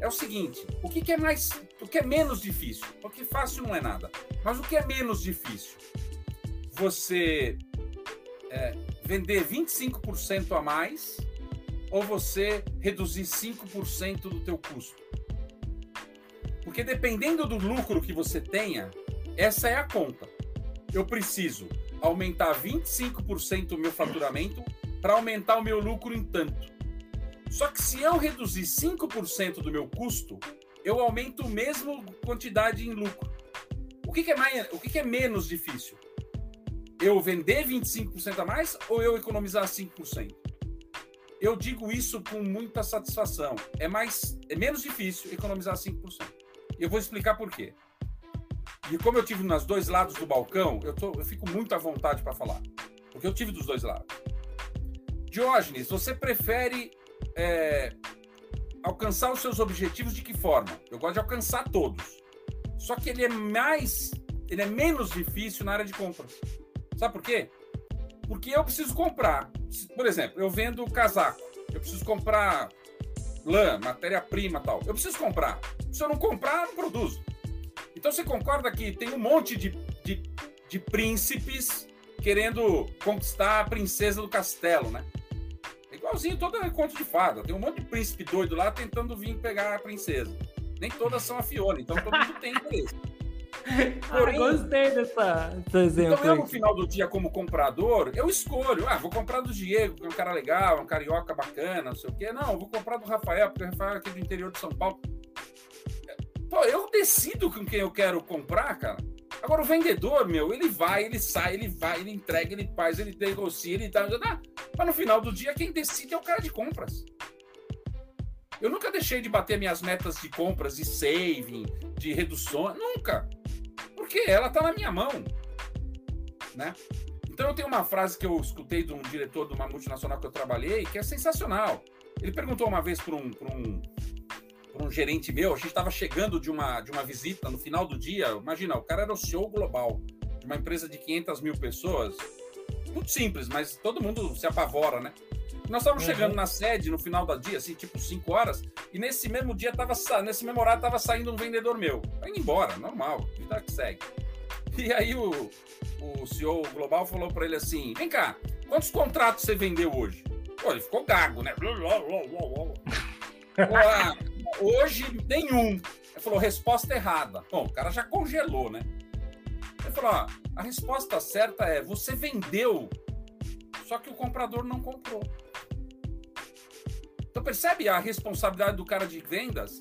É o seguinte: o que, que, é mais. O que é menos difícil? Porque fácil não é nada. Mas o que é menos difícil? Você é, vender 25% a mais ou você reduzir 5% do teu custo. Porque dependendo do lucro que você tenha, essa é a conta. Eu preciso aumentar 25% o meu faturamento para aumentar o meu lucro em tanto. Só que se eu reduzir 5% do meu custo, eu aumento a mesma quantidade em lucro. O que, que é, mais, o que, que é menos difícil? Eu vender 25% a mais ou eu economizar 5%? eu digo isso com muita satisfação. É mais, é menos difícil economizar 5%. E eu vou explicar por quê. E como eu tive nos dois lados do balcão, eu, tô, eu fico muito à vontade para falar. Porque eu tive dos dois lados. Diógenes, você prefere é, alcançar os seus objetivos de que forma? Eu gosto de alcançar todos. Só que ele é mais, ele é menos difícil na área de compras. Sabe por quê? Porque eu preciso comprar. Por exemplo, eu vendo casaco. Eu preciso comprar lã, matéria-prima tal. Eu preciso comprar. Se eu não comprar, eu não produzo. Então você concorda que tem um monte de, de, de príncipes querendo conquistar a princesa do castelo, né? É igualzinho todo conto de fada. Tem um monte de príncipe doido lá tentando vir pegar a princesa. Nem todas são a Fiona, então todo mundo tem interesse.
Porém, ah, gostei dessa, desse exemplo.
Então, eu, no final do dia, como comprador, eu escolho. Ah, vou comprar do Diego, que é um cara legal, um carioca bacana, não sei o quê. Não, vou comprar do Rafael, porque o Rafael é aqui do interior de São Paulo. Pô, eu decido com quem eu quero comprar, cara. Agora, o vendedor, meu, ele vai, ele sai, ele vai, ele entrega, ele faz, ele negocia, ele dá. dá. Mas no final do dia, quem decide é o cara de compras. Eu nunca deixei de bater minhas metas de compras, de saving, de redução. Nunca porque ela está na minha mão, né? Então eu tenho uma frase que eu escutei de um diretor de uma multinacional que eu trabalhei que é sensacional. Ele perguntou uma vez para um, um, um gerente meu, a gente estava chegando de uma, de uma visita no final do dia, imagina, o cara era o CEO global de uma empresa de 500 mil pessoas, muito simples, mas todo mundo se apavora, né? Nós estávamos uhum. chegando na sede no final do dia, assim, tipo 5 horas, e nesse mesmo dia, tava, nesse mesmo horário, estava saindo um vendedor meu. Tá indo embora, normal, vida que segue. E aí o, o CEO global falou para ele assim: vem cá, quantos contratos você vendeu hoje? Pô, ele ficou gago, né? Ah, hoje, nenhum. Ele falou, resposta errada. Bom, o cara já congelou, né? Ele falou: ó, a resposta certa é: você vendeu, só que o comprador não comprou. Então percebe a responsabilidade do cara de vendas?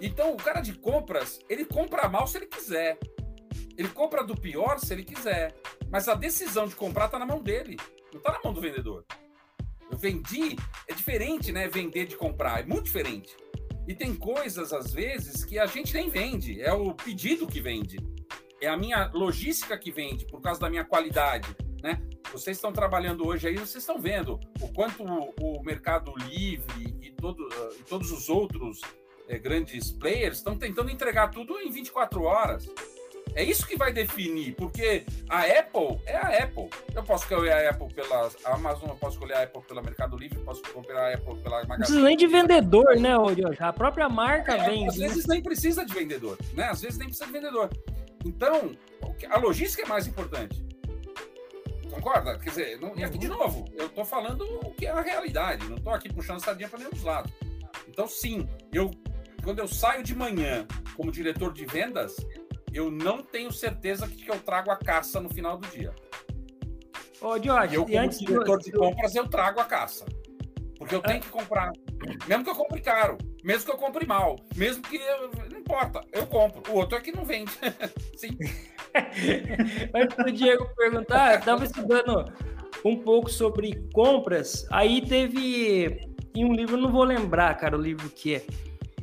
Então o cara de compras, ele compra mal se ele quiser. Ele compra do pior se ele quiser. Mas a decisão de comprar está na mão dele, não está na mão do vendedor. Eu vendi, é diferente, né? Vender de comprar, é muito diferente. E tem coisas, às vezes, que a gente nem vende, é o pedido que vende, é a minha logística que vende, por causa da minha qualidade, né? Vocês estão trabalhando hoje aí, vocês estão vendo o quanto o, Mercado Livre e, todo, e todos os outros é, grandes players estão tentando entregar tudo em 24 horas. É isso que vai definir, porque a Apple é a Apple. Eu posso escolher a Apple pela Amazon, eu posso escolher a Apple pela Mercado Livre, eu posso comprar a Apple pela
Magazine. Não precisa nem de vendedor, né, Jorge? A própria marca é, vende.
Às
né?
vezes nem precisa de vendedor, né? Às vezes nem precisa de vendedor. Então, a logística é mais importante. Concorda? Quer dizer, não, e aqui de uhum. novo, eu estou falando o que é a realidade, não estou aqui puxando sardinha para nenhum dos lados. Então, sim, eu quando eu saio de manhã como diretor de vendas, eu não tenho certeza que eu trago a caça no final do dia.
Ô, Jorge,
eu, como diretor de compras, eu trago a caça. Porque eu tenho que comprar. Mesmo que eu compre caro, mesmo que eu compre mal, mesmo que. Eu, não importa, eu compro. O outro é que não vende. Sim.
Antes do Diego perguntar, eu estava estudando um pouco sobre compras. Aí teve. Em um livro, não vou lembrar, cara, o livro que é.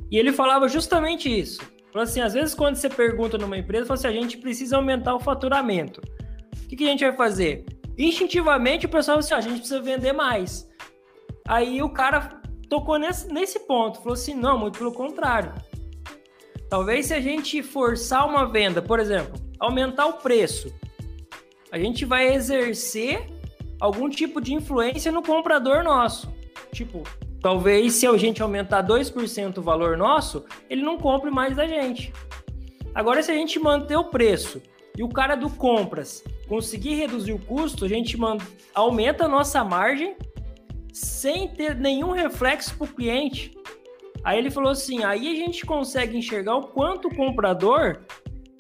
E ele falava justamente isso. Falou assim, às vezes quando você pergunta numa empresa, fala assim, a gente precisa aumentar o faturamento. O que, que a gente vai fazer? Instintivamente o pessoal fala assim, a gente precisa vender mais. Aí o cara tocou nesse, nesse ponto, falou assim, não, muito pelo contrário. Talvez se a gente forçar uma venda, por exemplo, aumentar o preço, a gente vai exercer algum tipo de influência no comprador nosso. Tipo, Talvez se a gente aumentar 2% o valor nosso, ele não compre mais da gente. Agora, se a gente manter o preço e o cara do compras conseguir reduzir o custo, a gente aumenta a nossa margem sem ter nenhum reflexo para o cliente. Aí ele falou assim: aí a gente consegue enxergar o quanto o comprador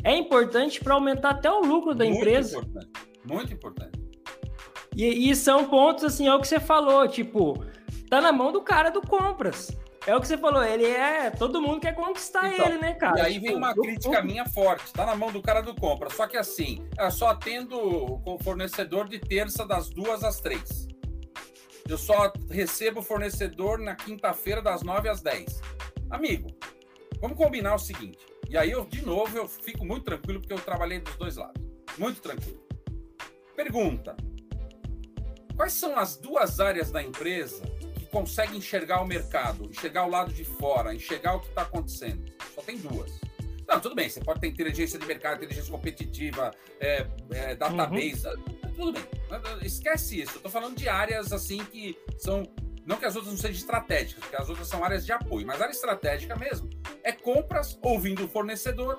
é importante para aumentar até o lucro da
muito
empresa.
Importante. Muito importante.
E, e, são pontos assim, é o que você falou, tipo, tá na mão do cara do compras. É o que você falou, ele é. Todo mundo quer conquistar então, ele, né, cara?
E aí vem tipo, uma crítica minha forte, tá na mão do cara do compra. Só que assim, eu só atendo o fornecedor de terça das duas às três. Eu só recebo o fornecedor na quinta-feira das nove às dez. Amigo, vamos combinar o seguinte. E aí eu, de novo, eu fico muito tranquilo porque eu trabalhei dos dois lados. Muito tranquilo. Pergunta: Quais são as duas áreas da empresa consegue enxergar o mercado, enxergar o lado de fora, enxergar o que está acontecendo. Só tem duas. Não, tudo bem, você pode ter inteligência de mercado, inteligência competitiva, é, é, database, uhum. tudo bem. Esquece isso. Estou falando de áreas assim que são. Não que as outras não sejam estratégicas, porque as outras são áreas de apoio, mas área estratégica mesmo é compras ouvindo o fornecedor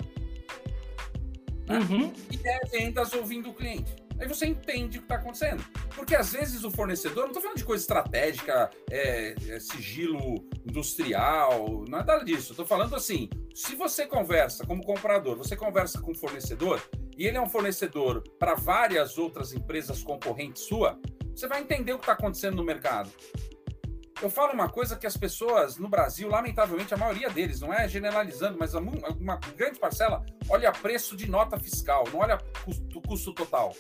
né? uhum. e é vendas ouvindo o cliente. Aí você entende o que está acontecendo. Porque às vezes o fornecedor, não estou falando de coisa estratégica, é, é sigilo industrial, nada disso. Estou falando assim: se você conversa como comprador, você conversa com o fornecedor, e ele é um fornecedor para várias outras empresas concorrentes sua, você vai entender o que está acontecendo no mercado. Eu falo uma coisa que as pessoas no Brasil, lamentavelmente, a maioria deles, não é generalizando, mas uma grande parcela, olha preço de nota fiscal, não olha custo, custo total.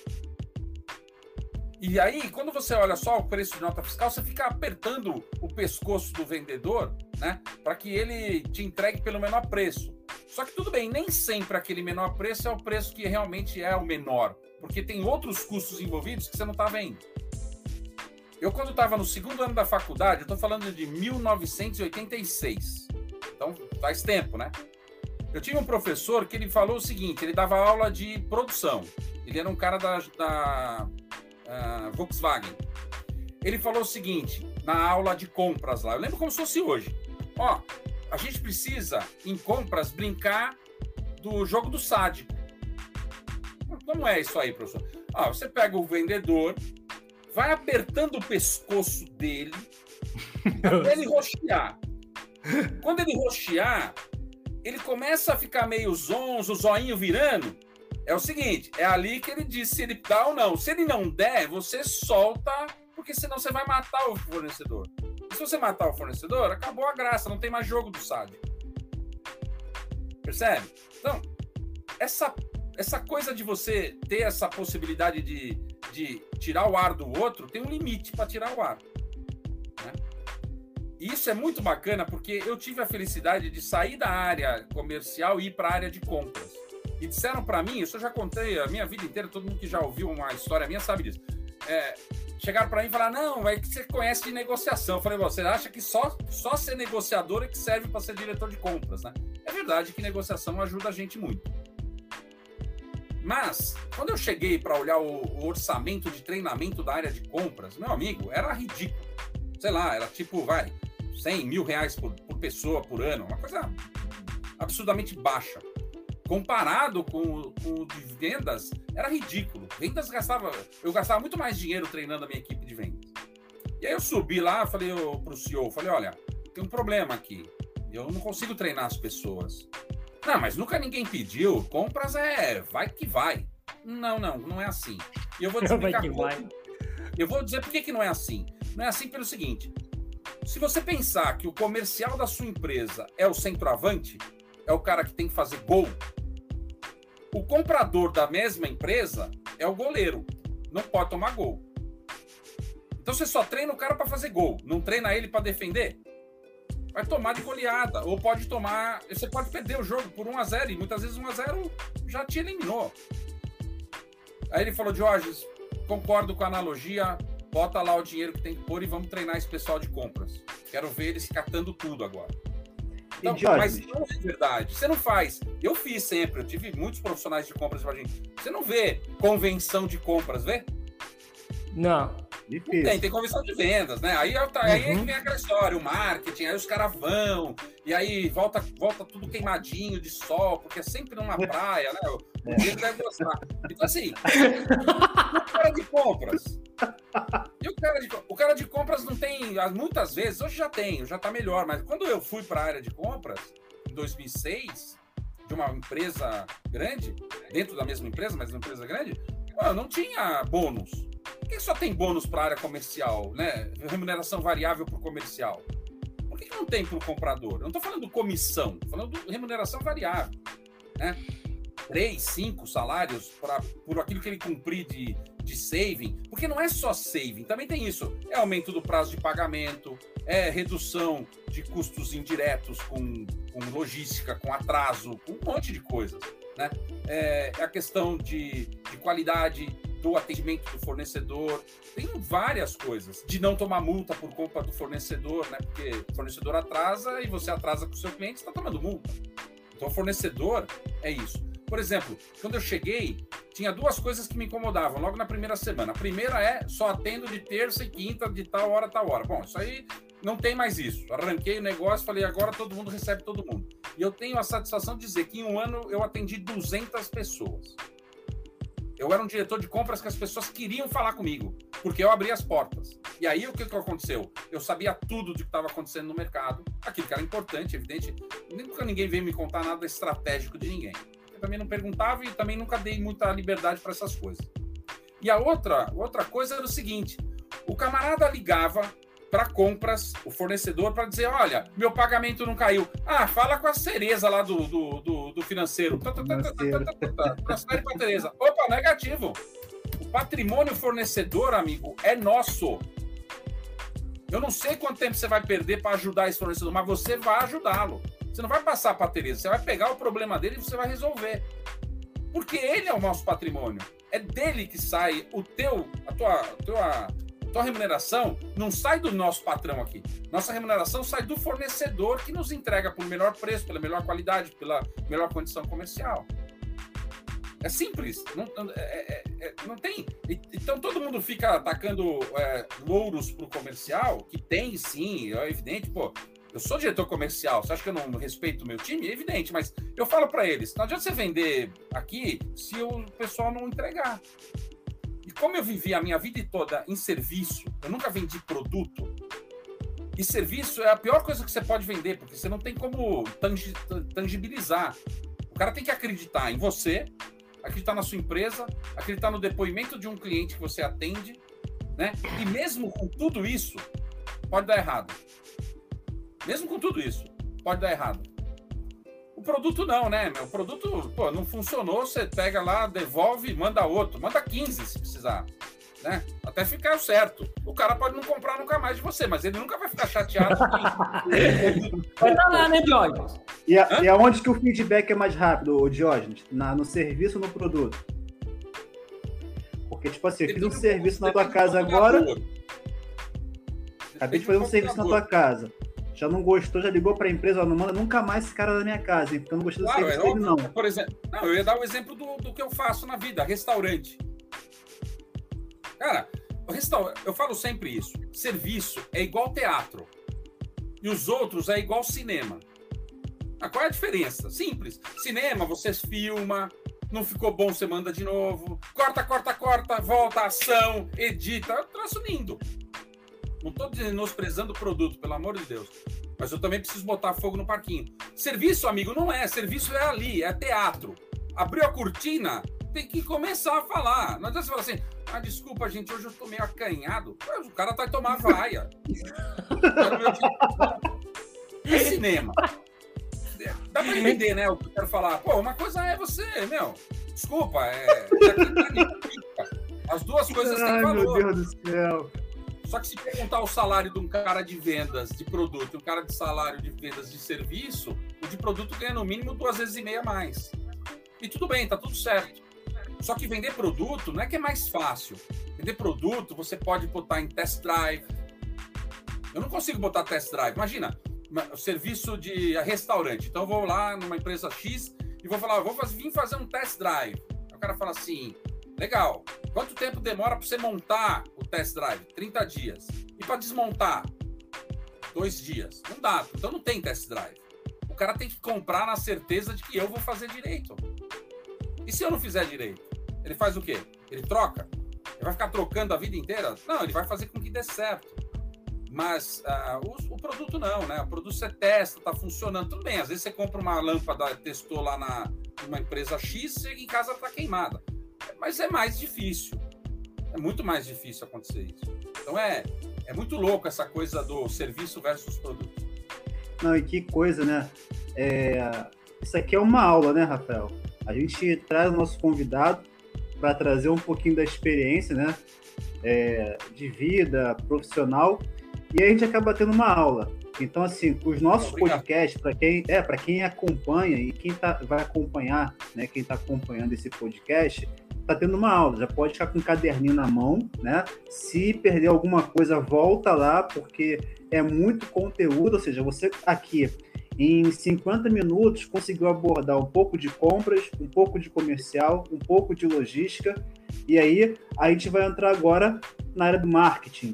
E aí, quando você olha só o preço de nota fiscal, você fica apertando o pescoço do vendedor, né, para que ele te entregue pelo menor preço. Só que tudo bem, nem sempre aquele menor preço é o preço que realmente é o menor, porque tem outros custos envolvidos que você não está vendo. Eu, quando estava no segundo ano da faculdade, eu estou falando de 1986. Então, faz tempo, né? Eu tinha um professor que ele falou o seguinte: ele dava aula de produção. Ele era um cara da, da uh, Volkswagen. Ele falou o seguinte na aula de compras lá. Eu lembro como se fosse hoje. Ó, a gente precisa, em compras, brincar do jogo do sádico. Como é isso aí, professor? Ah, você pega o vendedor, vai apertando o pescoço dele até ele rochear. Quando ele rochear, ele começa a ficar meio zonzo, o zoinho virando. É o seguinte, é ali que ele diz se ele dá ou não. Se ele não der, você solta, porque senão você vai matar o fornecedor. Se você matar o fornecedor, acabou a graça, não tem mais jogo do sádio. Percebe? Então, essa, essa coisa de você ter essa possibilidade de de tirar o ar do outro, tem um limite para tirar o ar. Né? E isso é muito bacana porque eu tive a felicidade de sair da área comercial e ir para a área de compras. E disseram para mim, isso eu já contei a minha vida inteira, todo mundo que já ouviu uma história minha sabe disso. É, chegaram para mim e falaram: não, é que você conhece de negociação. Eu falei: você acha que só, só ser negociador é que serve para ser diretor de compras, né? É verdade que negociação ajuda a gente muito. Mas, quando eu cheguei para olhar o, o, orçamento de treinamento da área de compras, meu amigo, era ridículo. Sei lá, era tipo, vai, 100 mil reais por, por pessoa por ano, uma coisa absurdamente baixa. Comparado com, com o de vendas, era ridículo. Vendas gastava, eu gastava muito mais dinheiro treinando a minha equipe de vendas. E aí eu subi lá, falei para o CEO, falei, olha, tem um problema aqui. Eu não consigo treinar as pessoas. Não, mas nunca ninguém pediu. Compras é vai que vai. Não, não, não é assim. E eu vou explicar como... vai. Eu vou dizer por que, que não é assim. Não é assim pelo seguinte: se você pensar que o comercial da sua empresa é o centroavante, é o cara que tem que fazer gol, o comprador da mesma empresa é o goleiro. Não pode tomar gol. Então você só treina o cara para fazer gol, não treina ele para defender? Vai tomar de goleada. Ou pode tomar. Você pode perder o jogo por 1 a 0 E muitas vezes 1 a 0 já te eliminou. Aí ele falou: Jorge, concordo com a analogia. Bota lá o dinheiro que tem que pôr e vamos treinar esse pessoal de compras. Quero ver eles catando tudo agora. Então, mas não é verdade. Você não faz. Eu fiz sempre. Eu tive muitos profissionais de compras. Você não vê convenção de compras, vê?
Não.
Difícil. Tem, tem comissão de vendas, né? Aí, aí é que uhum. vem aquela história, o marketing, aí os caras vão, e aí volta, volta tudo queimadinho de sol, porque é sempre numa praia, né? O é. dinheiro deve gostar. Então, assim, o cara de compras. E o cara, de, o cara de compras não tem, muitas vezes, hoje já tem, já tá melhor, mas quando eu fui para a área de compras, em 2006, de uma empresa grande, dentro da mesma empresa, mas uma empresa grande, não tinha bônus. Por que só tem bônus para a área comercial, né? Remuneração variável para o comercial. Por que, não tem para o comprador? Eu não estou falando comissão, estou falando remuneração variável, né? Três, cinco salários pra, por aquilo que ele cumprir de, de saving, porque não é só saving, também tem isso. É aumento do prazo de pagamento, é redução de custos indiretos com, com logística, com atraso, com um monte de coisas. Né? É, é a questão de, de qualidade, do atendimento do fornecedor, tem várias coisas. De não tomar multa por culpa do fornecedor, né? Porque o fornecedor atrasa e você atrasa com o seu cliente, está tomando multa. Então, fornecedor é isso. Por exemplo, quando eu cheguei, tinha duas coisas que me incomodavam logo na primeira semana. A primeira é só atendo de terça e quinta, de tal hora, tal hora. Bom, isso aí não tem mais isso. Arranquei o negócio, falei, agora todo mundo recebe todo mundo. E eu tenho a satisfação de dizer que em um ano eu atendi 200 pessoas. Eu era um diretor de compras que as pessoas queriam falar comigo, porque eu abri as portas. E aí o que, que aconteceu? Eu sabia tudo do que estava acontecendo no mercado, aquilo que era importante, evidente. Nunca ninguém veio me contar nada estratégico de ninguém. Eu também não perguntava e também nunca dei muita liberdade para essas coisas. E a outra, outra coisa era o seguinte: o camarada ligava para compras, o fornecedor, para dizer: olha, meu pagamento não caiu. Ah, fala com a Cereza lá do, do, do, do financeiro. Transfere para a Tereza. Opa, negativo. O patrimônio fornecedor, amigo, é nosso. Eu não sei quanto tempo você vai perder para ajudar esse fornecedor, mas você vai ajudá-lo. Você não vai passar para a Tereza, você vai pegar o problema dele e você vai resolver. Porque ele é o nosso patrimônio. É dele que sai o teu, a tua, a tua tua remuneração não sai do nosso patrão aqui. Nossa remuneração sai do fornecedor que nos entrega por melhor preço, pela melhor qualidade, pela melhor condição comercial. É simples, não, é, é, é, não tem. Então todo mundo fica atacando é, louros pro comercial, que tem sim, é evidente, pô. Eu sou diretor comercial, você acha que eu não respeito o meu time? É evidente, mas eu falo para eles: não adianta você vender aqui se o pessoal não entregar como eu vivi a minha vida toda em serviço, eu nunca vendi produto. E serviço é a pior coisa que você pode vender, porque você não tem como tangibilizar. O cara tem que acreditar em você, acreditar na sua empresa, acreditar no depoimento de um cliente que você atende, né? E mesmo com tudo isso, pode dar errado. Mesmo com tudo isso, pode dar errado. O produto não, né? O produto, pô, não funcionou, você pega lá, devolve, manda outro, manda 15 se precisar. né? Até ficar certo. O cara pode não comprar nunca mais de você, mas ele nunca vai ficar chateado.
vai estar lá, né, Diógenes?
E, a, e aonde que o feedback é mais rápido, Diógenes? Na, no serviço ou no produto? Porque, tipo assim, eu fiz um serviço na tua casa agora. Acabei de fazer um serviço na tua casa. Já não gostou, já ligou para a empresa, não manda nunca mais esse cara da minha casa, porque eu não gostei do claro, serviço é dele, não.
Por exemplo, não, eu ia dar o um exemplo do, do que eu faço na vida, restaurante. Cara, eu falo sempre isso. Serviço é igual teatro. E os outros é igual cinema. Ah, qual é a diferença? Simples. Cinema, você filma, não ficou bom, você manda de novo. Corta, corta, corta, volta, ação, edita. É um troço lindo. Não estou menosprezando o produto, pelo amor de Deus. Mas eu também preciso botar fogo no parquinho. Serviço, amigo, não é. Serviço é ali, é teatro. Abriu a cortina, tem que começar a falar. Não adianta você falar assim, ah, desculpa, gente, hoje eu tô meio acanhado. O cara vai tomar vaia. é cinema. Dá pra entender, né, o que eu quero falar. Pô, uma coisa é você, meu, desculpa, é... As duas coisas têm valor.
Meu Deus do céu.
Só que se perguntar o salário de um cara de vendas de produto um cara de salário de vendas de serviço, o de produto ganha no mínimo duas vezes e meia mais. E tudo bem, tá tudo certo. Só que vender produto não é que é mais fácil. Vender produto você pode botar em test drive. Eu não consigo botar test drive. Imagina, serviço de restaurante. Então eu vou lá numa empresa X e vou falar, vou fazer, vim fazer um test drive. o cara fala assim: legal, quanto tempo demora para você montar o test drive? 30 dias. E para desmontar? Dois dias. Não dá, então não tem test drive. O cara tem que comprar na certeza de que eu vou fazer direito. E se eu não fizer direito? Ele faz o quê? Ele troca? Ele vai ficar trocando a vida inteira? Não, ele vai fazer com que dê certo. Mas uh, o, o, produto não, né? O produto você testa, tá funcionando. Tudo bem, às vezes você compra uma lâmpada, testou lá na uma empresa X, chega em casa tá queimada. Mas é mais difícil. É muito mais difícil acontecer isso. Então é, é muito louco essa coisa do serviço versus produto.
Não, e que coisa, né? É... Isso aqui é uma aula, né, Rafael? A gente traz o nosso convidado para trazer um pouquinho da experiência, né? É, de vida profissional e a gente acaba tendo uma aula. Então, assim, os nossos Obrigado. podcasts, para quem é, para quem acompanha e quem tá, vai acompanhar, né, quem está acompanhando esse podcast, está tendo uma aula. Já pode ficar com um caderninho na mão, né? Se perder alguma coisa, volta lá, porque é muito conteúdo. Ou seja, você aqui em 50 minutos conseguiu abordar um pouco de compras, um pouco de comercial, um pouco de logística. E aí a gente vai entrar agora na área do marketing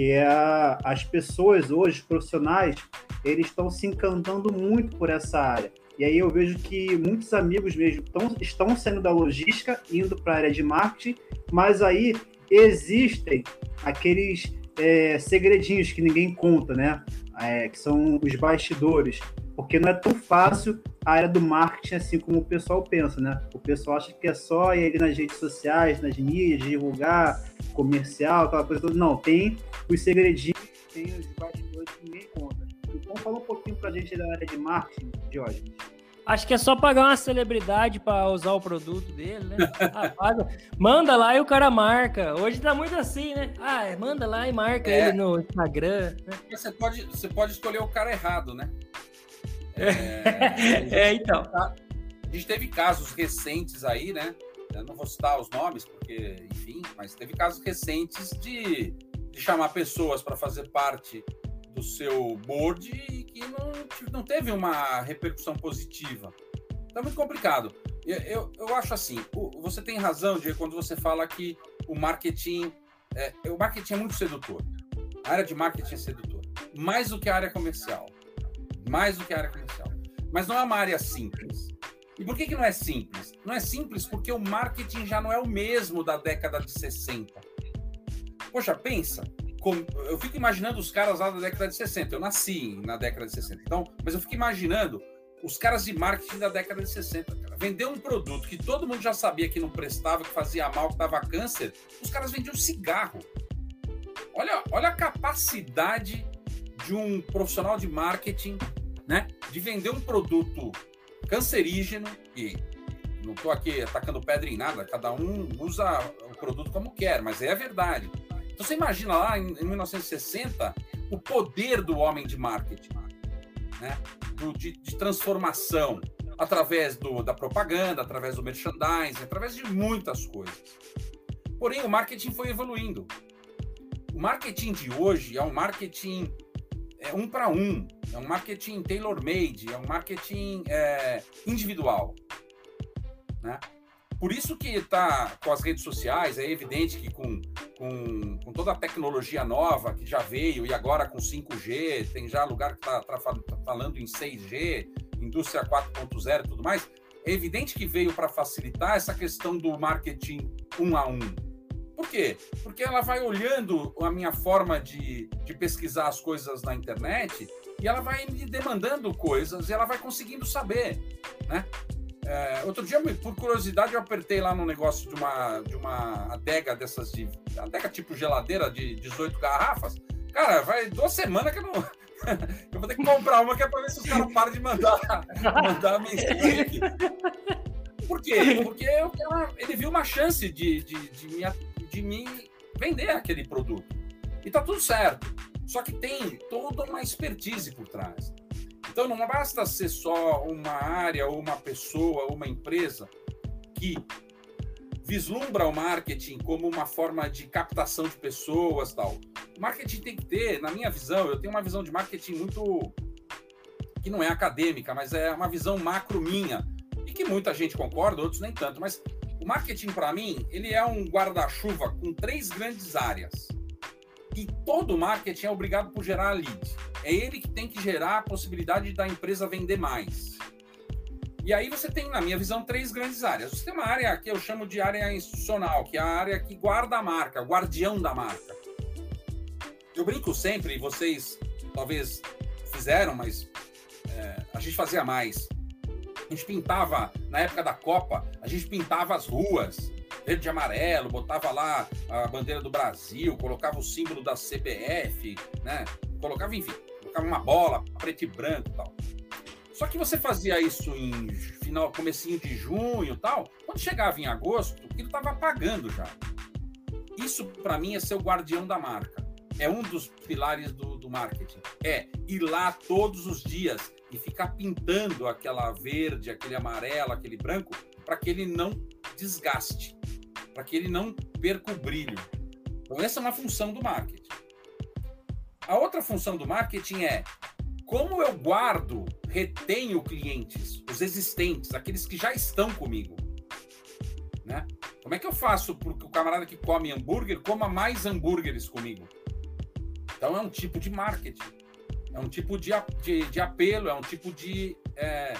que é a, as pessoas hoje, profissionais, eles estão se encantando muito por essa área. E aí eu vejo que muitos amigos mesmo tão, estão saindo da logística, indo para a área de marketing, mas aí existem aqueles é, segredinhos que ninguém conta, né? É, que são os bastidores, porque não é tão fácil a área do marketing assim como o pessoal pensa, né? O pessoal acha que é só ir ali nas redes sociais, nas mídias, divulgar comercial, aquela coisa toda. Não, tem os segredinhos, tem os bastidores que ninguém conta. Então fala um pouquinho pra gente da área de marketing, Diógenes.
Acho que é só pagar uma celebridade para usar o produto dele, né? Ah, paga, manda lá e o cara marca. Hoje tá muito assim, né? Ah, é, manda lá e marca é. ele no Instagram. Né?
Você, pode, você pode escolher o cara errado, né?
É, é então.
A gente teve casos recentes aí, né? Eu não vou citar os nomes, porque, enfim, mas teve casos recentes de, de chamar pessoas para fazer parte do seu board e que não, não teve uma repercussão positiva. Então é muito complicado. Eu, eu, eu acho assim, você tem razão, Diego, quando você fala que o marketing, é, o marketing é muito sedutor. A área de marketing é sedutor. Mais do que a área comercial. Mais do que a área comercial. Mas não é uma área simples. E por que, que não é simples? Não é simples porque o marketing já não é o mesmo da década de 60. Poxa, pensa. Eu fico imaginando os caras lá da década de 60. Eu nasci na década de 60. Então, mas eu fico imaginando os caras de marketing da década de 60. Cara. Vender um produto que todo mundo já sabia que não prestava, que fazia mal, que dava câncer. Os caras vendiam cigarro. Olha, olha a capacidade de um profissional de marketing, né? De vender um produto cancerígeno, e não estou aqui atacando pedra em nada, cada um usa produto como quer, mas é a verdade. Então você imagina lá em, em 1960 o poder do homem de marketing, né? Do, de, de transformação através do, da propaganda, através do merchandising, através de muitas coisas. Porém, o marketing foi evoluindo. O marketing de hoje é um marketing é um para um, é um marketing tailor-made, é um marketing é, individual. Né? Por isso que está com as redes sociais, é evidente que com, com, com, toda a tecnologia nova que já veio e agora com 5G, tem já lugar que está tá, tá falando em 6G, indústria 4.0 e tudo mais, é evidente que veio para facilitar essa questão do marketing um a um. Por quê? Porque ela vai olhando a minha forma de, de pesquisar as coisas na internet e ela vai me demandando coisas e ela vai conseguindo saber, né? É, outro dia, por curiosidade, eu apertei lá no negócio de uma, de uma adega dessas de. adega tipo geladeira de 18 garrafas. Cara, vai duas semanas que eu não. eu vou ter que comprar uma que é para ver se os caras param de mandar, mandar mensagem aqui. Por quê? Porque eu, ele viu uma chance de, de, de, me, de me vender aquele produto. E tá tudo certo. Só que tem toda uma expertise por trás. Então não basta ser só uma área, ou uma pessoa, ou uma empresa que vislumbra o marketing como uma forma de captação de pessoas, tal. O marketing tem que ter, na minha visão, eu tenho uma visão de marketing muito que não é acadêmica, mas é uma visão macro minha e que muita gente concorda, outros nem tanto. Mas o marketing para mim ele é um guarda-chuva com três grandes áreas e todo marketing é obrigado por gerar lead. É ele que tem que gerar a possibilidade da empresa vender mais. E aí você tem, na minha visão, três grandes áreas. Você tem uma área que eu chamo de área institucional, que é a área que guarda a marca, guardião da marca. Eu brinco sempre, e vocês talvez fizeram, mas é, a gente fazia mais. A gente pintava, na época da Copa, a gente pintava as ruas, verde e amarelo, botava lá a bandeira do Brasil, colocava o símbolo da CBF, né? Colocava, enfim, colocava uma bola, preto e branco tal. Só que você fazia isso em final, comecinho de junho tal, quando chegava em agosto, aquilo estava apagando já. Isso, para mim, é ser o guardião da marca. É um dos pilares do, do marketing. É ir lá todos os dias e ficar pintando aquela verde, aquele amarelo, aquele branco, para que ele não desgaste para que ele não perca o brilho. Então, essa é uma função do marketing. A outra função do marketing é como eu guardo, retenho clientes, os existentes, aqueles que já estão comigo. Né? Como é que eu faço para que o camarada que come hambúrguer coma mais hambúrgueres comigo? Então é um tipo de marketing, é um tipo de, de, de apelo, é um tipo de, é,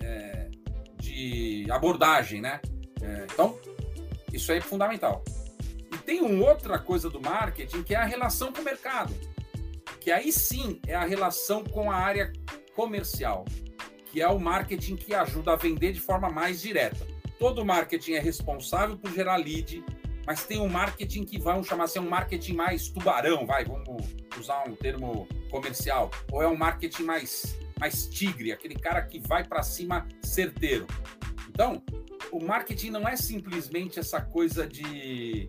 é, de abordagem, né? É, então isso é fundamental. E tem uma outra coisa do marketing que é a relação com o mercado, que aí sim é a relação com a área comercial, que é o marketing que ajuda a vender de forma mais direta. Todo marketing é responsável por gerar lead, mas tem um marketing que vamos chamar assim, um marketing mais tubarão, vai, vamos usar um termo comercial, ou é um marketing mais mais tigre, aquele cara que vai para cima certeiro. Então, o marketing não é simplesmente essa coisa de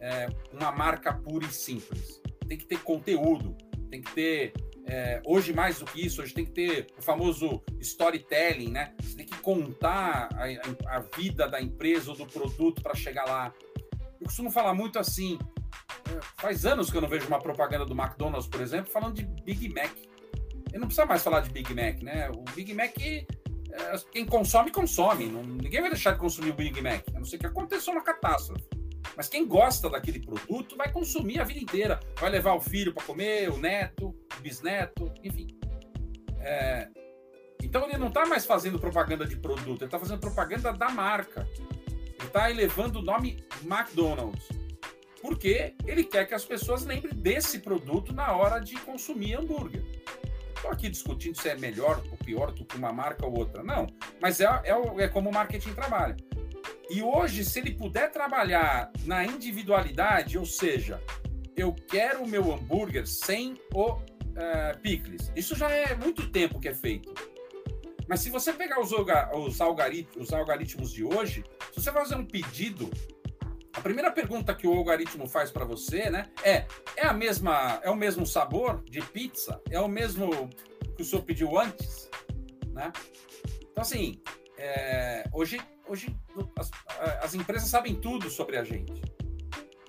é, uma marca pura e simples. Tem que ter conteúdo, tem que ter. É, hoje, mais do que isso, hoje tem que ter o famoso storytelling, né? Você tem que contar a, a vida da empresa ou do produto para chegar lá. Eu costumo falar muito assim. É, faz anos que eu não vejo uma propaganda do McDonald's, por exemplo, falando de Big Mac. Eu não precisa mais falar de Big Mac, né? O Big Mac é, quem consome, consome. Ninguém vai deixar de consumir o Big Mac, a não ser que aconteça uma catástrofe. Mas quem gosta daquele produto vai consumir a vida inteira. Vai levar o filho para comer, o neto, o bisneto, enfim. É... Então ele não está mais fazendo propaganda de produto, ele está fazendo propaganda da marca. Ele está elevando o nome McDonald's. Porque ele quer que as pessoas lembrem desse produto na hora de consumir hambúrguer estou aqui discutindo se é melhor ou pior do que uma marca ou outra. Não, mas é, é, é como o marketing trabalha. E hoje, se ele puder trabalhar na individualidade, ou seja, eu quero o meu hambúrguer sem o uh, picles. Isso já é muito tempo que é feito. Mas se você pegar os, os, algoritmos, os algoritmos de hoje, se você fazer um pedido a primeira pergunta que o algoritmo faz para você, né, é: é a mesma, é o mesmo sabor de pizza? É o mesmo que o senhor pediu antes, né? Então assim, é, hoje, hoje as, as empresas sabem tudo sobre a gente.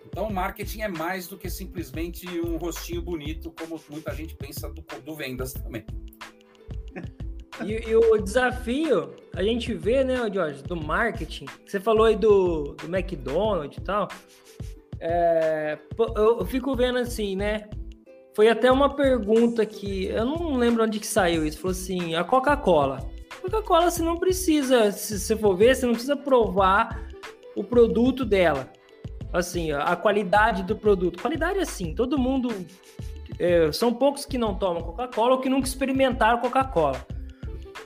Então, o marketing é mais do que simplesmente um rostinho bonito, como muita gente pensa do, do vendas também.
E, e, o desafio, a gente vê, né, Jorge, do marketing, você falou aí do, do McDonald's e tal, é, eu, eu fico vendo assim, né, foi até uma pergunta que, eu não lembro onde que saiu isso, falou assim, a Coca-Cola. Coca-Cola você não precisa, se você for ver, você não precisa provar o produto dela. Assim, a qualidade do produto. Qualidade assim, todo mundo... É, são poucos que não tomam Coca-Cola ou que nunca experimentaram Coca-Cola.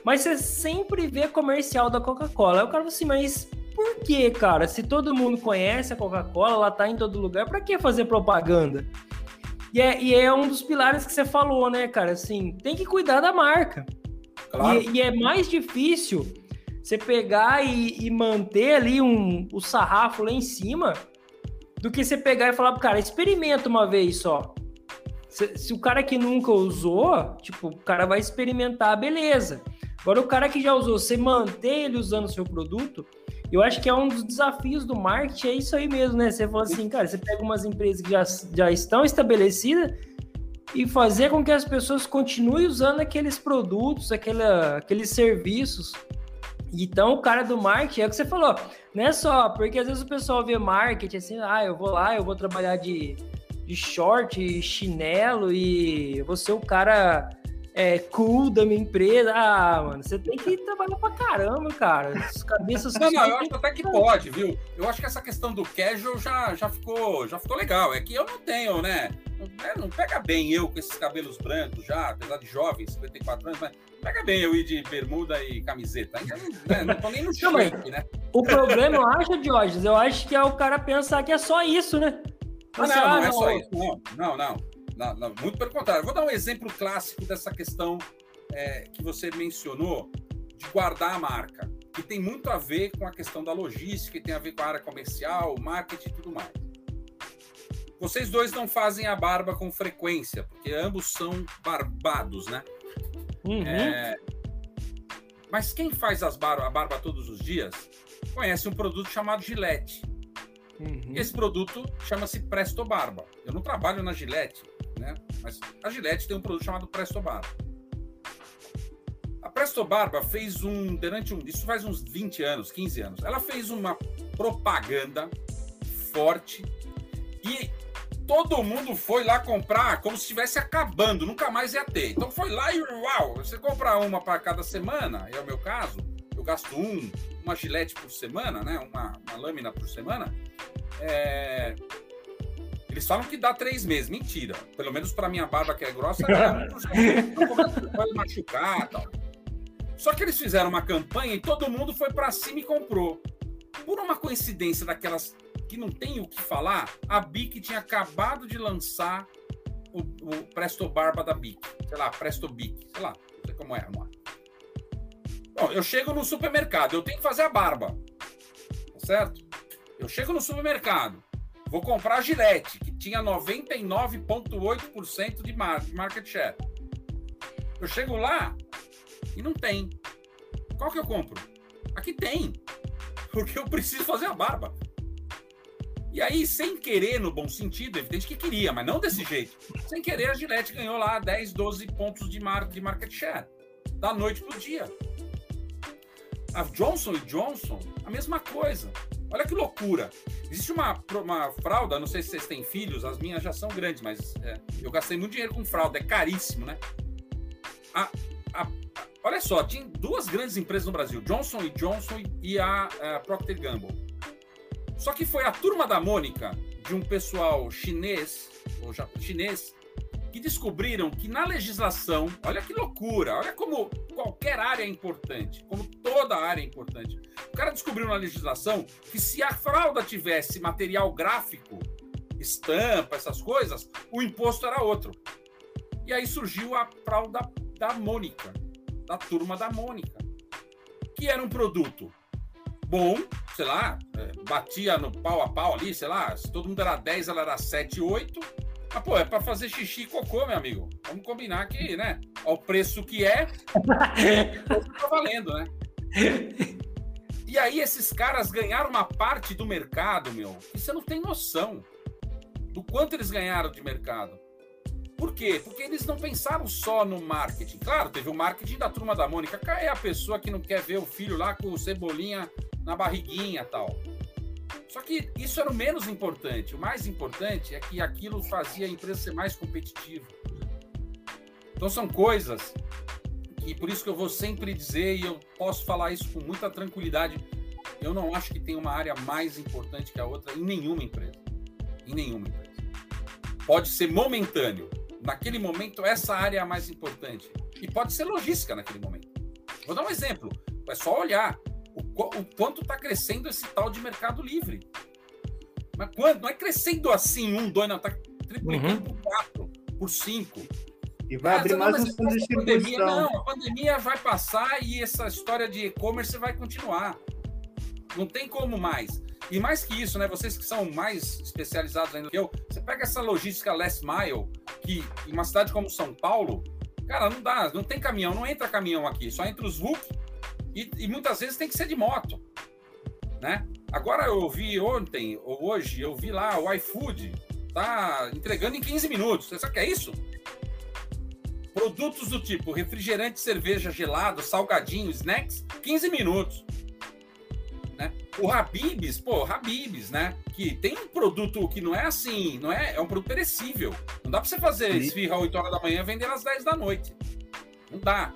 Mas você sempre vê comercial da Coca-Cola. Aí o cara fala assim, mas por que, cara? Se todo mundo conhece a Coca-Cola, ela tá em todo lugar, para que fazer propaganda? E é, e é, um dos pilares que você falou, né, cara? Assim, tem que cuidar da marca. Claro. E, e, é mais difícil você pegar e, e, manter ali um, o sarrafo lá em cima do que você pegar e falar pro cara, experimenta uma vez só. Se, se o cara que nunca usou, tipo, o cara vai experimentar, beleza. Agora, o cara que já usou, você manter ele usando o seu produto, eu acho que é um dos desafios do marketing, é isso aí mesmo, né? Você fala assim, cara, você pega umas empresas que já, já estão estabelecidas e fazer com que as pessoas continuem usando aqueles produtos, aquela, aqueles serviços. Então, o cara do marketing, é o que você falou, não é só, porque às vezes o pessoal vê marketing assim, ah, eu vou lá, eu vou trabalhar de, de short, chinelo e eu vou ser o cara é, cool da minha empresa. Ah, mano, você tem que trabalhar pra caramba, cara. As cabeças.
Não, não, eu acho até que pode, viu? Eu acho que essa questão do casual já, já, ficou, já ficou legal. É que eu não tenho, né? Não, pega bem eu com esses cabelos brancos já, apesar de jovem, 54 anos, mas pega bem eu ir de bermuda e camiseta. Não, né? não tô nem no shape,
né? O problema, eu acho, Diógenes, eu acho que é o cara pensar que é só isso, né?
Ah, não, não, não, é só isso. Não, não, não. Não, não, muito pelo contrário. Vou dar um exemplo clássico dessa questão é, que você mencionou de guardar a marca, que tem muito a ver com a questão da logística, tem a ver com a área comercial, marketing e tudo mais. Vocês dois não fazem a barba com frequência, porque ambos são barbados, né? Uhum. É... Mas quem faz as bar a barba todos os dias conhece um produto chamado Gillette. Uhum. Esse produto chama-se Presto Barba. Eu não trabalho na Gillette, né? Mas a Gillette tem um produto chamado Presto Barba. A Presto Barba fez um, durante um, isso faz uns 20 anos, 15 anos, ela fez uma propaganda forte e todo mundo foi lá comprar como se estivesse acabando, nunca mais ia ter. Então foi lá e uau, você compra uma para cada semana, é o meu caso, eu gasto um, uma gilete por semana, né? Uma, uma lâmina por semana. É, eles falam que dá três meses. Mentira. Pelo menos para minha barba, que é grossa, pode machucar tal. Só que eles fizeram uma campanha e todo mundo foi para cima e comprou. Por uma coincidência daquelas que não tem o que falar, a Bic tinha acabado de lançar o, o Presto Barba da Bic. Sei lá, Presto Bic. Sei lá, não sei como é, Bom, eu chego no supermercado, eu tenho que fazer a barba. Tá certo? Eu chego no supermercado, Vou comprar a Gillette, que tinha 99,8% de market share. Eu chego lá e não tem. Qual que eu compro? Aqui tem. Porque eu preciso fazer a barba. E aí, sem querer, no bom sentido, evidente que queria, mas não desse jeito. Sem querer, a Gillette ganhou lá 10, 12 pontos de, de market share. Da noite pro dia. A Johnson Johnson, a mesma coisa. Olha que loucura. Existe uma, uma fralda, não sei se vocês têm filhos, as minhas já são grandes, mas é, eu gastei muito dinheiro com fralda, é caríssimo, né? A, a, a, olha só, tinha duas grandes empresas no Brasil, Johnson Johnson e a, a Procter Gamble. Só que foi a turma da Mônica, de um pessoal chinês, ou já, chinês, que descobriram que na legislação, olha que loucura, olha como qualquer área é importante, como toda área é importante. O cara descobriu na legislação que se a fralda tivesse material gráfico, estampa, essas coisas, o imposto era outro. E aí surgiu a fralda da Mônica, da turma da Mônica, que era um produto bom, sei lá, é, batia no pau a pau ali, sei lá, se todo mundo era 10, ela era 7, 8. Mas, pô, é para fazer xixi e cocô, meu amigo. Vamos combinar que, né? Ao preço que é, tá valendo, né? E aí esses caras ganharam uma parte do mercado, meu, e você não tem noção do quanto eles ganharam de mercado. Por quê? Porque eles não pensaram só no marketing. Claro, teve o marketing da turma da Mônica. É a pessoa que não quer ver o filho lá com o cebolinha na barriguinha tal. Só que isso era o menos importante. O mais importante é que aquilo fazia a empresa ser mais competitiva. Então são coisas e por isso que eu vou sempre dizer, e eu posso falar isso com muita tranquilidade, eu não acho que tem uma área mais importante que a outra em nenhuma empresa. Em nenhuma empresa. Pode ser momentâneo. Naquele momento, essa área é a mais importante. E pode ser logística naquele momento. Vou dar um exemplo. É só olhar o, quanto está crescendo esse tal de mercado livre. Mas quando? Não é crescendo assim, um, dois, não. Está triplicando uhum. por quatro, por cinco.
E vai abrir mais um fundo de distribuição.
Não, a pandemia vai passar e essa história de e-commerce vai continuar. Não tem como mais. E mais que isso, né? Vocês que são mais especializados ainda que eu, você pega essa logística last mile, que em uma cidade como São Paulo, cara, não dá, não tem caminhão, não entra caminhão aqui, só entra os VUC e, e muitas vezes tem que ser de moto, né? Agora eu vi ontem, ou hoje, eu vi lá o iFood, tá entregando em 15 minutos. Você sabe o que é isso? Produtos do tipo refrigerante, cerveja gelado, salgadinho, snacks, 15 minutos. Né? O Habibs, pô, Habibs, né? Que tem um produto que não é assim, não é, é um produto perecível. Não dá para você fazer esfirra às 8 horas da manhã e vender às 10 da noite. Não dá.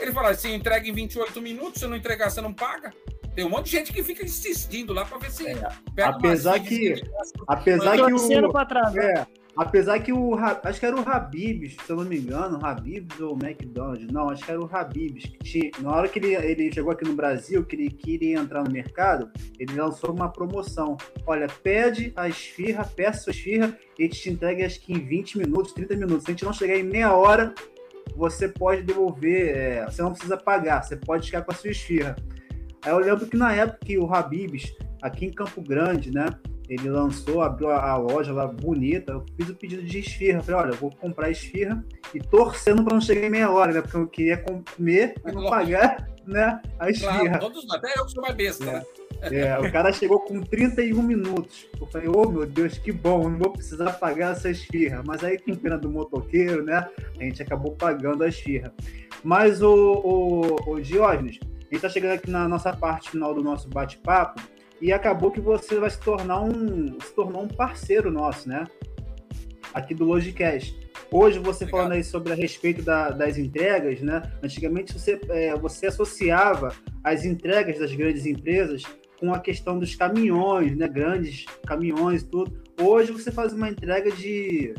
Ele fala assim, entrega em 28 minutos, se não entregar, você não paga. Tem um monte de gente que fica insistindo lá para ver se é,
pega apesar que, apesar que o trás, né? é, Apesar que o. Acho que era o Habibs, se eu não me engano, Habibs ou McDonald's. Não, acho que era o Habibs. Que tinha, na hora que ele, ele chegou aqui no Brasil, que ele queria entrar no mercado, ele lançou uma promoção. Olha, pede a esfirra, peça a esfirra, e te entrega acho que em 20 minutos, 30 minutos. Se a gente não chegar em meia hora, você pode devolver, é, você não precisa pagar, você pode ficar com a sua esfirra. Aí eu lembro que na época que o Habibs, aqui em Campo Grande, né? ele lançou, abriu a, loja lá bonita. Eu fiz o pedido de esfirra. Falei, olha, eu vou comprar esfirra e torcendo para não chegar em meia hora, né? Porque eu queria comer e não pagar né, a esfirra. Claro,
todos, até eu que sou mais besta,
é. né? É, o cara chegou com 31 minutos. Eu falei, ô oh, meu Deus, que bom, não vou precisar pagar essa esfirra. Mas aí, com pena do motoqueiro, né? A gente acabou pagando a esfirra. Mas o, o, o Diógenes, a gente está chegando aqui na nossa parte final do nosso bate-papo e acabou que você vai se tornar um se tornou um parceiro nosso, né? Aqui do Logicast. Hoje você Obrigado. falando aí sobre a respeito da, das entregas, né? Antigamente você, é, você associava as entregas das grandes empresas com a questão dos caminhões, né? Grandes caminhões e tudo. Hoje você faz uma entrega de,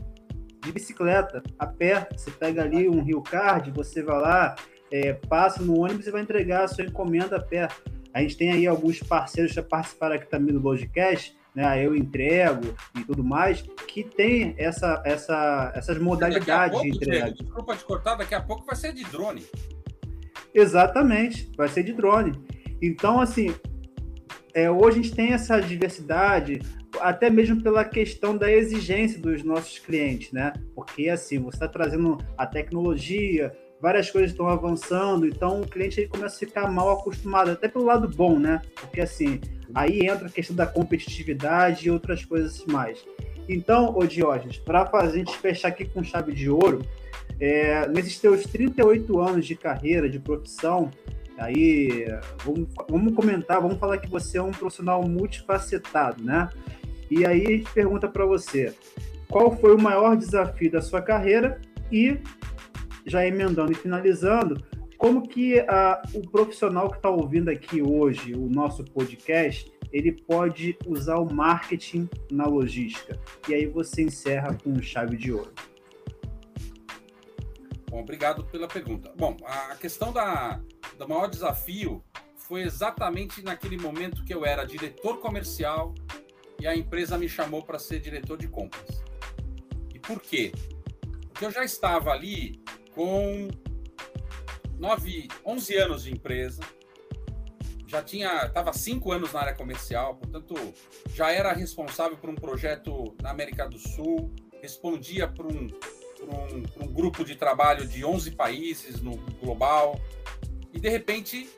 de bicicleta, a pé. Você pega ali um Rio Card, você vai lá, é, passa no ônibus e vai entregar a sua encomenda a pé. A gente tem aí alguns parceiros que participaram aqui também do Logicast, né? Eu entrego e tudo mais, que tem essa, essa, essas modalidades pouco, de entrega. Diego,
desculpa te cortar, daqui a pouco vai ser de drone.
Exatamente, vai ser de drone. Então, assim, é, hoje a gente tem essa diversidade, até mesmo pela questão da exigência dos nossos clientes, né? Porque assim, você está trazendo a tecnologia, várias coisas estão avançando, então o cliente ele começa a ficar mal acostumado, até pelo lado bom, né? Porque assim, aí entra a questão da competitividade e outras coisas mais. Então, ô Diógenes, para a gente fechar aqui com chave de ouro, é, nesses teus 38 anos de carreira, de profissão, aí vamos, vamos comentar, vamos falar que você é um profissional multifacetado, né? E aí a gente pergunta para você, qual foi o maior desafio da sua carreira e já emendando e finalizando, como que o profissional que está ouvindo aqui hoje o nosso podcast, ele pode usar o marketing na logística? E aí você encerra com chave de ouro.
Bom, obrigado pela pergunta. Bom, a questão da, do maior desafio foi exatamente naquele momento que eu era diretor comercial e a empresa me chamou para ser diretor de compras. E por quê? Porque eu já estava ali com 9, 11 anos de empresa, já tinha, estava cinco anos na área comercial, portanto, já era responsável por um projeto na América do Sul, respondia por um, um, um grupo de trabalho de 11 países no global, e de repente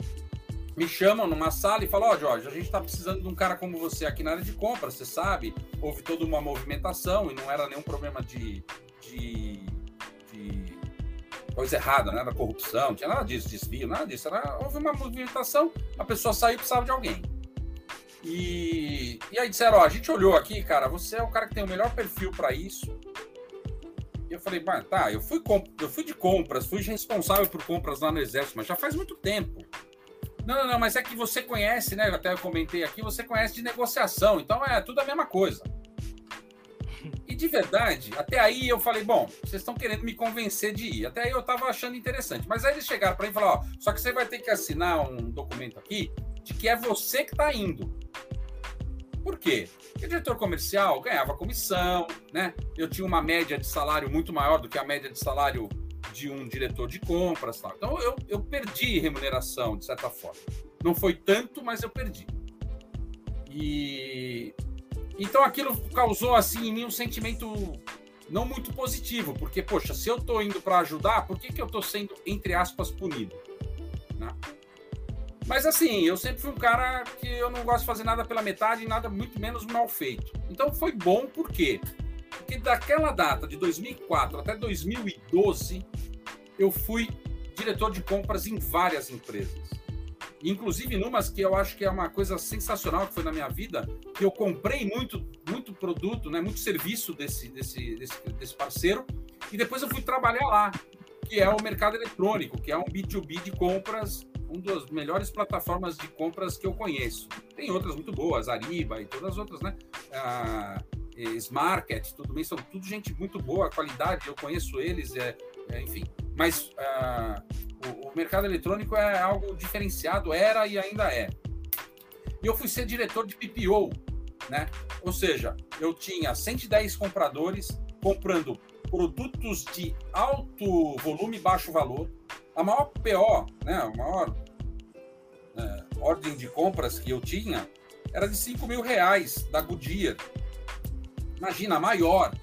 me chamam numa sala e falam: Ó, oh, Jorge, a gente está precisando de um cara como você aqui na área de compra, você sabe, houve toda uma movimentação e não era nenhum problema de, de, de coisa errada, não era corrupção, não tinha nada disso, desvio, nada disso. Era, houve uma movimentação, a pessoa saiu e precisava de alguém. E, e aí disseram: Ó, a gente olhou aqui, cara, você é o cara que tem o melhor perfil para isso. E eu falei, tá, eu fui, eu fui de compras, fui responsável por compras lá no Exército, mas já faz muito tempo. Não, não, não, mas é que você conhece, né? Até eu comentei aqui, você conhece de negociação, então é tudo a mesma coisa. E de verdade, até aí eu falei, bom, vocês estão querendo me convencer de ir. Até aí eu estava achando interessante. Mas aí eles chegaram para mim e falaram, ó, só que você vai ter que assinar um documento aqui de que é você que está indo. Por quê? Porque diretor comercial ganhava comissão, né? Eu tinha uma média de salário muito maior do que a média de salário de um diretor de compras. Tal. Então eu, eu perdi remuneração, de certa forma. Não foi tanto, mas eu perdi. E então aquilo causou assim em mim um sentimento não muito positivo, porque poxa, se eu estou indo para ajudar, por que, que eu estou sendo entre aspas punido? Né? Mas assim, eu sempre fui um cara que eu não gosto de fazer nada pela metade e nada muito menos mal feito. Então foi bom por quê? Porque daquela data de 2004 até 2012 eu fui diretor de compras em várias empresas. Inclusive numas que eu acho que é uma coisa sensacional que foi na minha vida, que eu comprei muito, muito produto, né, muito serviço desse, desse, desse, desse parceiro, e depois eu fui trabalhar lá, que é o mercado eletrônico, que é um B2B de compras, uma das melhores plataformas de compras que eu conheço. Tem outras muito boas, Ariba e todas as outras, né? Ah, Smarket, tudo bem, são tudo gente muito boa, qualidade, eu conheço eles, é, é enfim. Mas uh, o, o, mercado eletrônico é algo diferenciado, era e ainda é. E eu fui ser diretor de PPO, né? Ou seja, eu tinha 110 compradores comprando produtos de alto volume e baixo valor. A maior PO, né, a maior é, ordem de compras que eu tinha era de 5 mil reais da Goodyear. Imagina, a maior.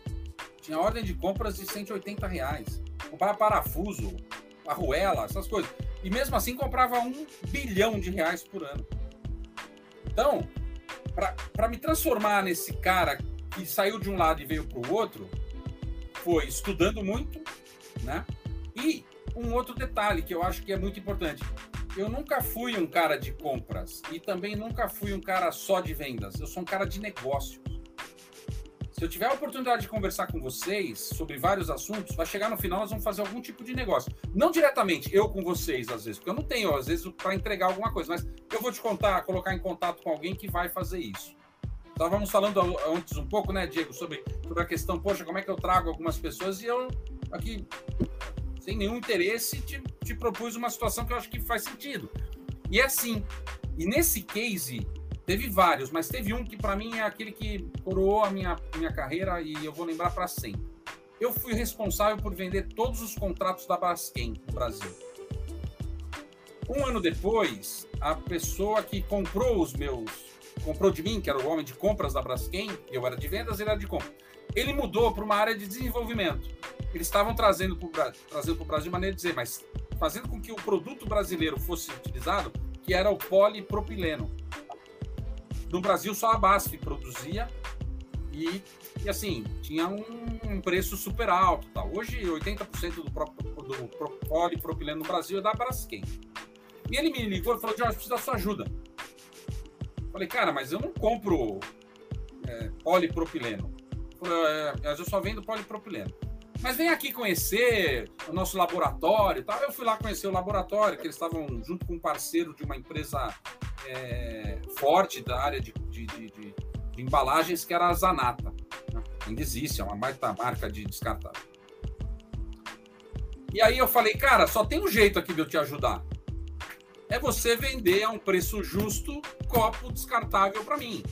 Tinha ordem de compras de 180 reais comprava parafuso, arruela, essas coisas. E mesmo assim comprava um bilhão de reais por ano. Então, para me transformar nesse cara que saiu de um lado e veio para o outro, foi estudando muito, né? E um outro detalhe que eu acho que é muito importante. Eu nunca fui um cara de compras e também nunca fui um cara só de vendas. Eu sou um cara de negócio. Se eu tiver a oportunidade de conversar com vocês sobre vários assuntos, vai chegar no final, nós vamos fazer algum tipo de negócio. Não diretamente, eu com vocês, às vezes, porque eu não tenho, às vezes, para entregar alguma coisa, mas eu vou te contar, colocar em contato com alguém que vai fazer isso. Estávamos falando antes um pouco, né, Diego, sobre, sobre a questão, poxa, como é que eu trago algumas pessoas e eu, aqui, sem nenhum interesse, te, te propus uma situação que eu acho que faz sentido. E é assim. E nesse case, Teve vários, mas teve um que para mim é aquele que coroou a minha, minha carreira e eu vou lembrar para sempre. Eu fui responsável por vender todos os contratos da Braskem no Brasil. Um ano depois, a pessoa que comprou os meus, comprou de mim, que era o homem de compras da Braskem, eu era de vendas, ele era de compras. Ele mudou para uma área de desenvolvimento. Eles estavam trazendo para o Brasil de maneira de dizer, mas fazendo com que o produto brasileiro fosse utilizado, que era o polipropileno. No Brasil, só a BASF produzia e, e assim, tinha um, preço super alto. Tá? Hoje, 80% do, do polipropileno no Brasil é da Braskem. E ele me ligou e falou: Jorge, preciso da sua ajuda. Falei, cara, mas eu não compro é, polipropileno. Falei, é, eu só vendo polipropileno. Mas vem aqui conhecer o nosso laboratório tal. Eu fui lá conhecer o laboratório, que eles estavam junto com um parceiro de uma empresa é, forte da área de, de, de, de, embalagens, que era a Zanata. Né? Ainda existe, é uma baita marca de descartável. E aí eu falei, cara, só tem um jeito aqui de eu te ajudar. É você vender a um preço justo copo descartável para mim.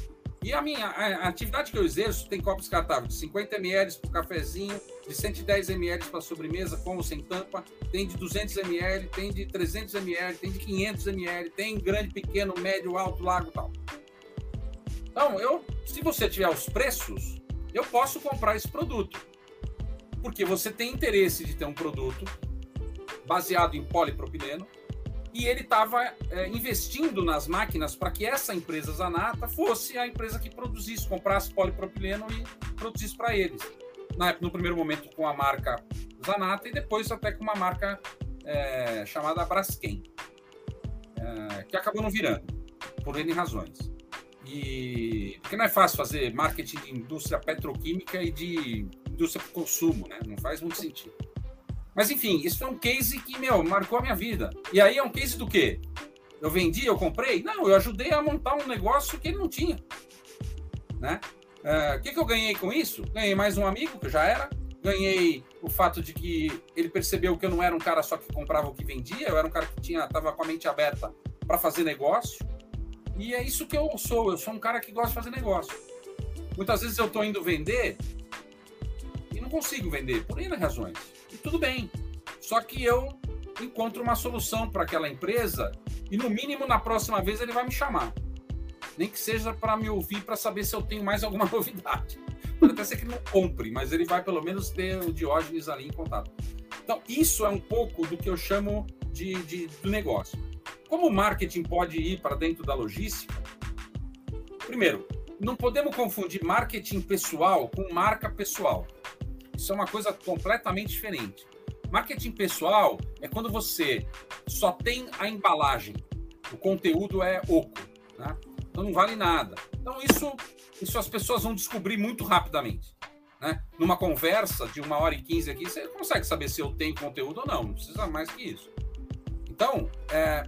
E a minha a, a atividade que eu exerço tem copo descartável de 50 ml para o cafezinho, de 110 ml para sobremesa com ou sem tampa, tem de 200 ml, tem de 300 ml, tem de 500 ml, tem grande, pequeno, médio, alto, largo tal. Então, eu, se você tiver os preços, eu posso comprar esse produto. Porque você tem interesse de ter um produto baseado em polipropileno, e ele estava é, investindo nas máquinas para que essa empresa Zanata fosse a empresa que produzisse, comprasse polipropileno e produzisse para eles. Na, no primeiro momento com a marca Zanata e depois até com uma marca é, chamada Braskem, é, que acabou não virando, por N razões. E porque não é fácil fazer marketing de indústria petroquímica e de indústria de consumo, né? Não faz muito sentido. Mas enfim, isso foi um case que, meu, marcou a minha vida. E aí é um case do quê? Eu vendi, eu comprei? Não, eu ajudei a montar um negócio que ele não tinha. Né? É, o uh, que, que eu ganhei com isso? Ganhei mais um amigo, que já era. Ganhei o fato de que ele percebeu que eu não era um cara só que comprava o que vendia, eu era um cara que tinha, tava com a mente aberta para fazer negócio. E é isso que eu sou, eu sou um cara que gosta de fazer negócio. Muitas vezes eu estou indo vender e não consigo vender, por N razões e tudo bem. Só que eu encontro uma solução para aquela empresa e, no mínimo, na próxima vez ele vai me chamar. Nem que seja para me ouvir para saber se eu tenho mais alguma novidade. Pode até ser que ele não compre, mas ele vai pelo menos ter o Diógenes ali em contato. Então, isso é um pouco do que eu chamo de, de do negócio. Como o marketing pode ir para dentro da logística? Primeiro, não podemos confundir marketing pessoal com marca pessoal. Isso é uma coisa completamente diferente. Marketing pessoal é quando você só tem a embalagem, o conteúdo é oco, né? então não vale nada. Então isso, isso as pessoas vão descobrir muito rapidamente. Né? Numa conversa de uma hora e quinze aqui, você consegue saber se eu tenho conteúdo ou não, não precisa mais que isso. Então, é,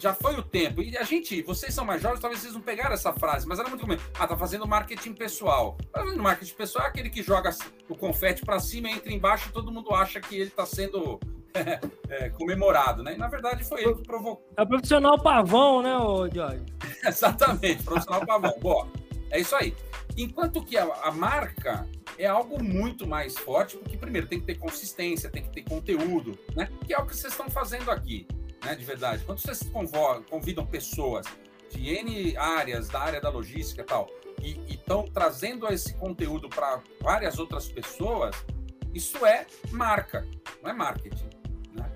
já foi o tempo. E a gente, vocês são mais jovens, talvez vocês não pegaram essa frase, mas era muito comum. Ah, tá fazendo marketing pessoal. Tá fazendo marketing pessoal é aquele que joga o confete para cima, entra embaixo e todo mundo acha que ele está sendo é, é, comemorado, né? E na verdade foi ele que provocou.
É o profissional pavão, né, ô Jorge?
Exatamente, profissional pavão. Bom, é isso aí. Enquanto que a, a marca é algo muito mais forte, porque primeiro tem que ter consistência, tem que ter conteúdo, né? Que é o que vocês estão fazendo aqui né, de verdade. Quando vocês convidam pessoas de N áreas, da área da logística e tal, e estão trazendo esse conteúdo para várias outras pessoas, isso é marca, não é marketing. Né?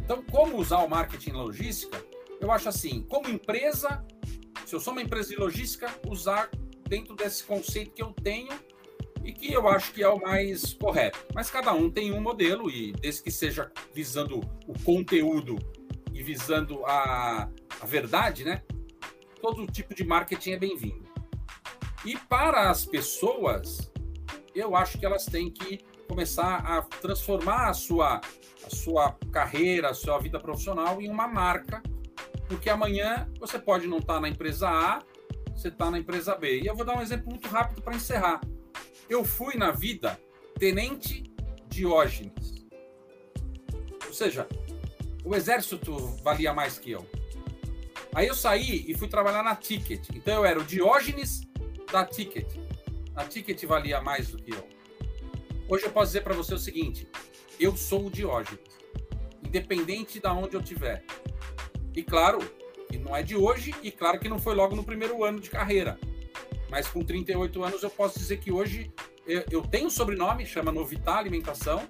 Então, como usar o marketing logística? Eu acho assim, como empresa, se eu sou uma empresa de logística, usar dentro desse conceito que eu tenho e que eu acho que é o mais correto. Mas cada um tem um modelo e desde que seja visando o conteúdo e visando a, a verdade, né? Todo tipo de marketing é bem-vindo. E para as pessoas, eu acho que elas têm que começar a transformar a sua, a sua carreira, a sua vida profissional em uma marca, porque amanhã você pode não estar na empresa A, você está na empresa B. E eu vou dar um exemplo muito rápido para encerrar. Eu fui na vida tenente Diógenes. Ou seja, o exército valia mais que eu. Aí eu saí e fui trabalhar na Ticket. Então eu era o Diógenes da Ticket. A Ticket valia mais do que eu. Hoje eu posso dizer para você o seguinte: eu sou o Diógenes, independente de onde eu estiver. E claro, que não é de hoje, e claro que não foi logo no primeiro ano de carreira. Mas com 38 anos eu posso dizer que hoje eu, eu tenho um sobrenome, chama Novitar Alimentação,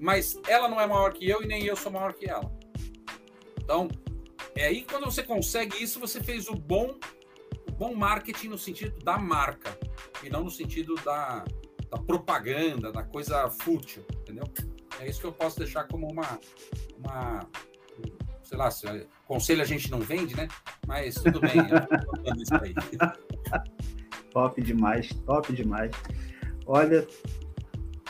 mas ela não é maior que eu e nem eu sou maior que ela. Então, é aí quando você consegue isso, você fez o bom, o bom marketing no sentido da marca e não no sentido da, da propaganda, da coisa fútil, entendeu? É isso que eu posso deixar como uma, uma sei lá, se, conselho a gente não vende, né? Mas tudo bem, eu isso
aí. Top demais, top demais. Olha,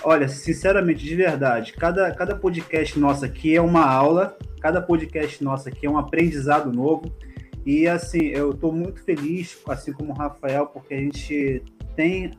olha, sinceramente, de verdade, cada, cada podcast nosso aqui é uma aula Cada podcast nosso aqui é um aprendizado novo. E assim, eu estou muito feliz, assim como o Rafael, porque a gente tem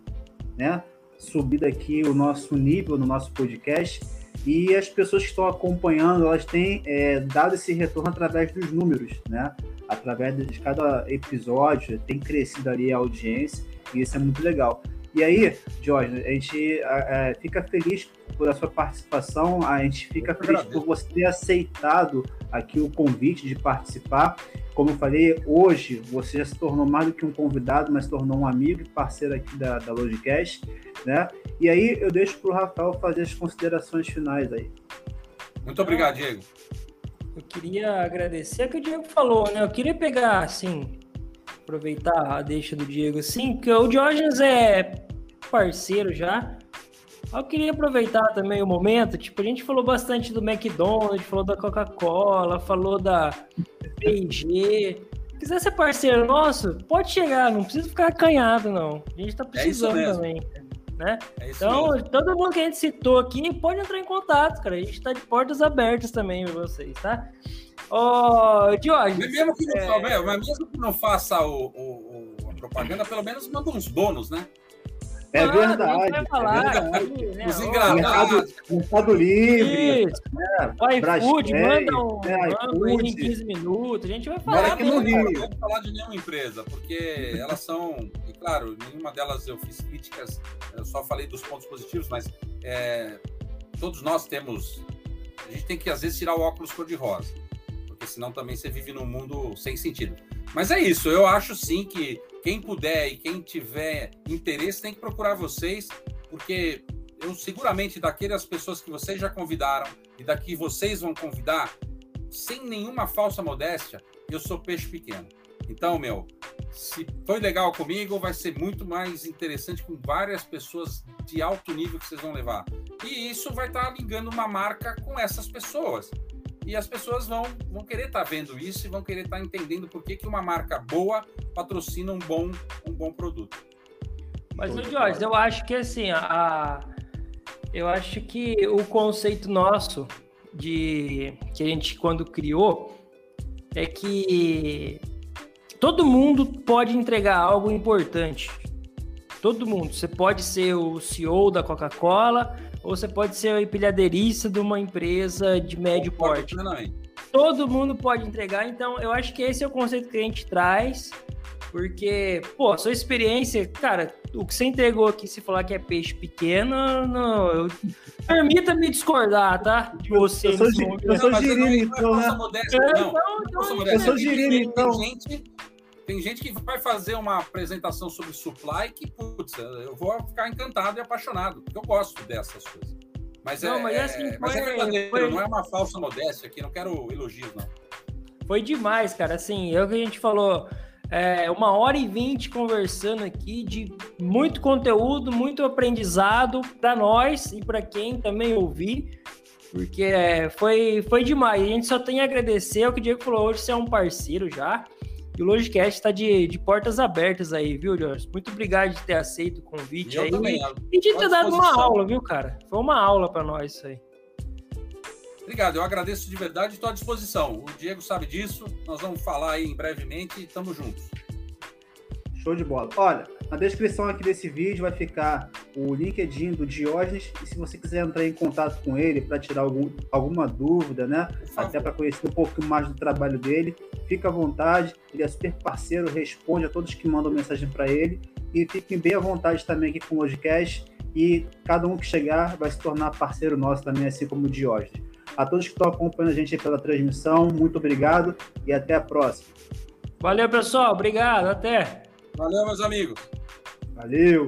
né, subido aqui o nosso nível no nosso podcast. E as pessoas que estão acompanhando, elas têm é, dado esse retorno através dos números, né? Através de cada episódio, tem crescido ali a audiência, e isso é muito legal. E aí, Jorge, a gente é, fica feliz por a sua participação, a gente fica feliz por você ter aceitado aqui o convite de participar. Como eu falei, hoje você já se tornou mais do que um convidado, mas se tornou um amigo e parceiro aqui da, da Logicast, né? E aí eu deixo para o Rafael fazer as considerações finais aí.
Muito obrigado, Diego.
Eu queria agradecer o que o Diego falou, né? Eu queria pegar, assim, aproveitar a deixa do Diego, assim, que o Diógenes é parceiro já. Eu queria aproveitar também o momento, tipo, a gente falou bastante do McDonald's, falou da Coca-Cola, falou da P&G. Se quiser ser parceiro nosso, pode chegar, não precisa ficar acanhado, não. A gente tá é precisando é também. Né? É então, mesmo. todo mundo que a gente citou aqui pode entrar em contato, cara. A gente tá de portas abertas também pra vocês, tá? Ô, oh, Diógenes.
Mesmo que não, é... mas mesmo que não faça o, o, o, a propaganda, pelo menos manda uns bônus, né?
É ah, verdade. Vai falar, é verdade. né? Os engranados. Mercado Livre.
Né? O iFood, manda um, é, manda em 15 minutos. A gente vai falar.
Aqui no Rio. Não vou falar de nenhuma empresa, porque elas são. E claro, nenhuma delas eu fiz críticas, eu só falei dos pontos positivos, mas é, todos nós temos. A gente tem que, às vezes, tirar o óculos cor-de-rosa, porque senão também você vive num mundo sem sentido. Mas é isso, eu acho sim que quem puder e quem tiver interesse tem que procurar vocês, porque eu seguramente daquelas pessoas que vocês já convidaram e daqui vocês vão convidar, sem nenhuma falsa modéstia, eu sou peixe pequeno. Então, meu, se foi legal comigo, vai ser muito mais interessante com várias pessoas de alto nível que vocês vão levar. E isso vai estar ligando uma marca com essas pessoas e as pessoas vão, vão querer estar tá vendo isso e vão querer estar tá entendendo por que, que uma marca boa patrocina um bom, um bom produto.
Mas, o Jorge, eu acho que assim, a, eu acho que o conceito nosso de que a gente quando criou é que todo mundo pode entregar algo importante. Todo mundo. Você pode ser o CEO da Coca-Cola, ou você pode ser o empilhadeirista de uma empresa de médio porte. Todo mundo pode entregar, então eu acho que esse é o conceito que a gente traz, porque, pô, a sua experiência, cara, o que você entregou aqui, se falar que é peixe pequeno, não, eu... permita-me discordar, tá?
De você. Eu sou, eu sou girino, então, né?
Eu sou girino, então. Gente tem gente que vai fazer uma apresentação sobre supply que, putz, eu vou ficar encantado e apaixonado, porque eu gosto dessas coisas. Mas, não, é, mas, assim, é, foi, mas é verdadeiro, foi... não é uma falsa modéstia aqui, não quero elogios, não.
Foi demais, cara. Assim, é o que a gente falou. É, uma hora e vinte conversando aqui de muito conteúdo, muito aprendizado para nós e para quem também ouvir, porque é, foi, foi demais. A gente só tem a agradecer é o que o Diego falou hoje, você é um parceiro já. E o Logicast está de, de portas abertas aí, viu, Jorge? Muito obrigado de ter aceito o convite aí. Também, e de ter dado uma aula, viu, cara? Foi uma aula para nós isso aí.
Obrigado, eu agradeço de verdade e estou à disposição. O Diego sabe disso, nós vamos falar aí brevemente e estamos juntos.
Show de bola. Olha, na descrição aqui desse vídeo vai ficar o LinkedIn do Diógenes e se você quiser entrar em contato com ele para tirar algum, alguma dúvida, né? Até para conhecer um pouco mais do trabalho dele, fica à vontade. Ele é super parceiro, responde a todos que mandam mensagem para ele e fiquem bem à vontade também aqui com o podcast e cada um que chegar vai se tornar parceiro nosso também, assim como o Diógenes. A todos que estão acompanhando a gente pela transmissão, muito obrigado e até a próxima.
Valeu, pessoal. Obrigado. Até.
Valeu, meus amigos.
Valeu!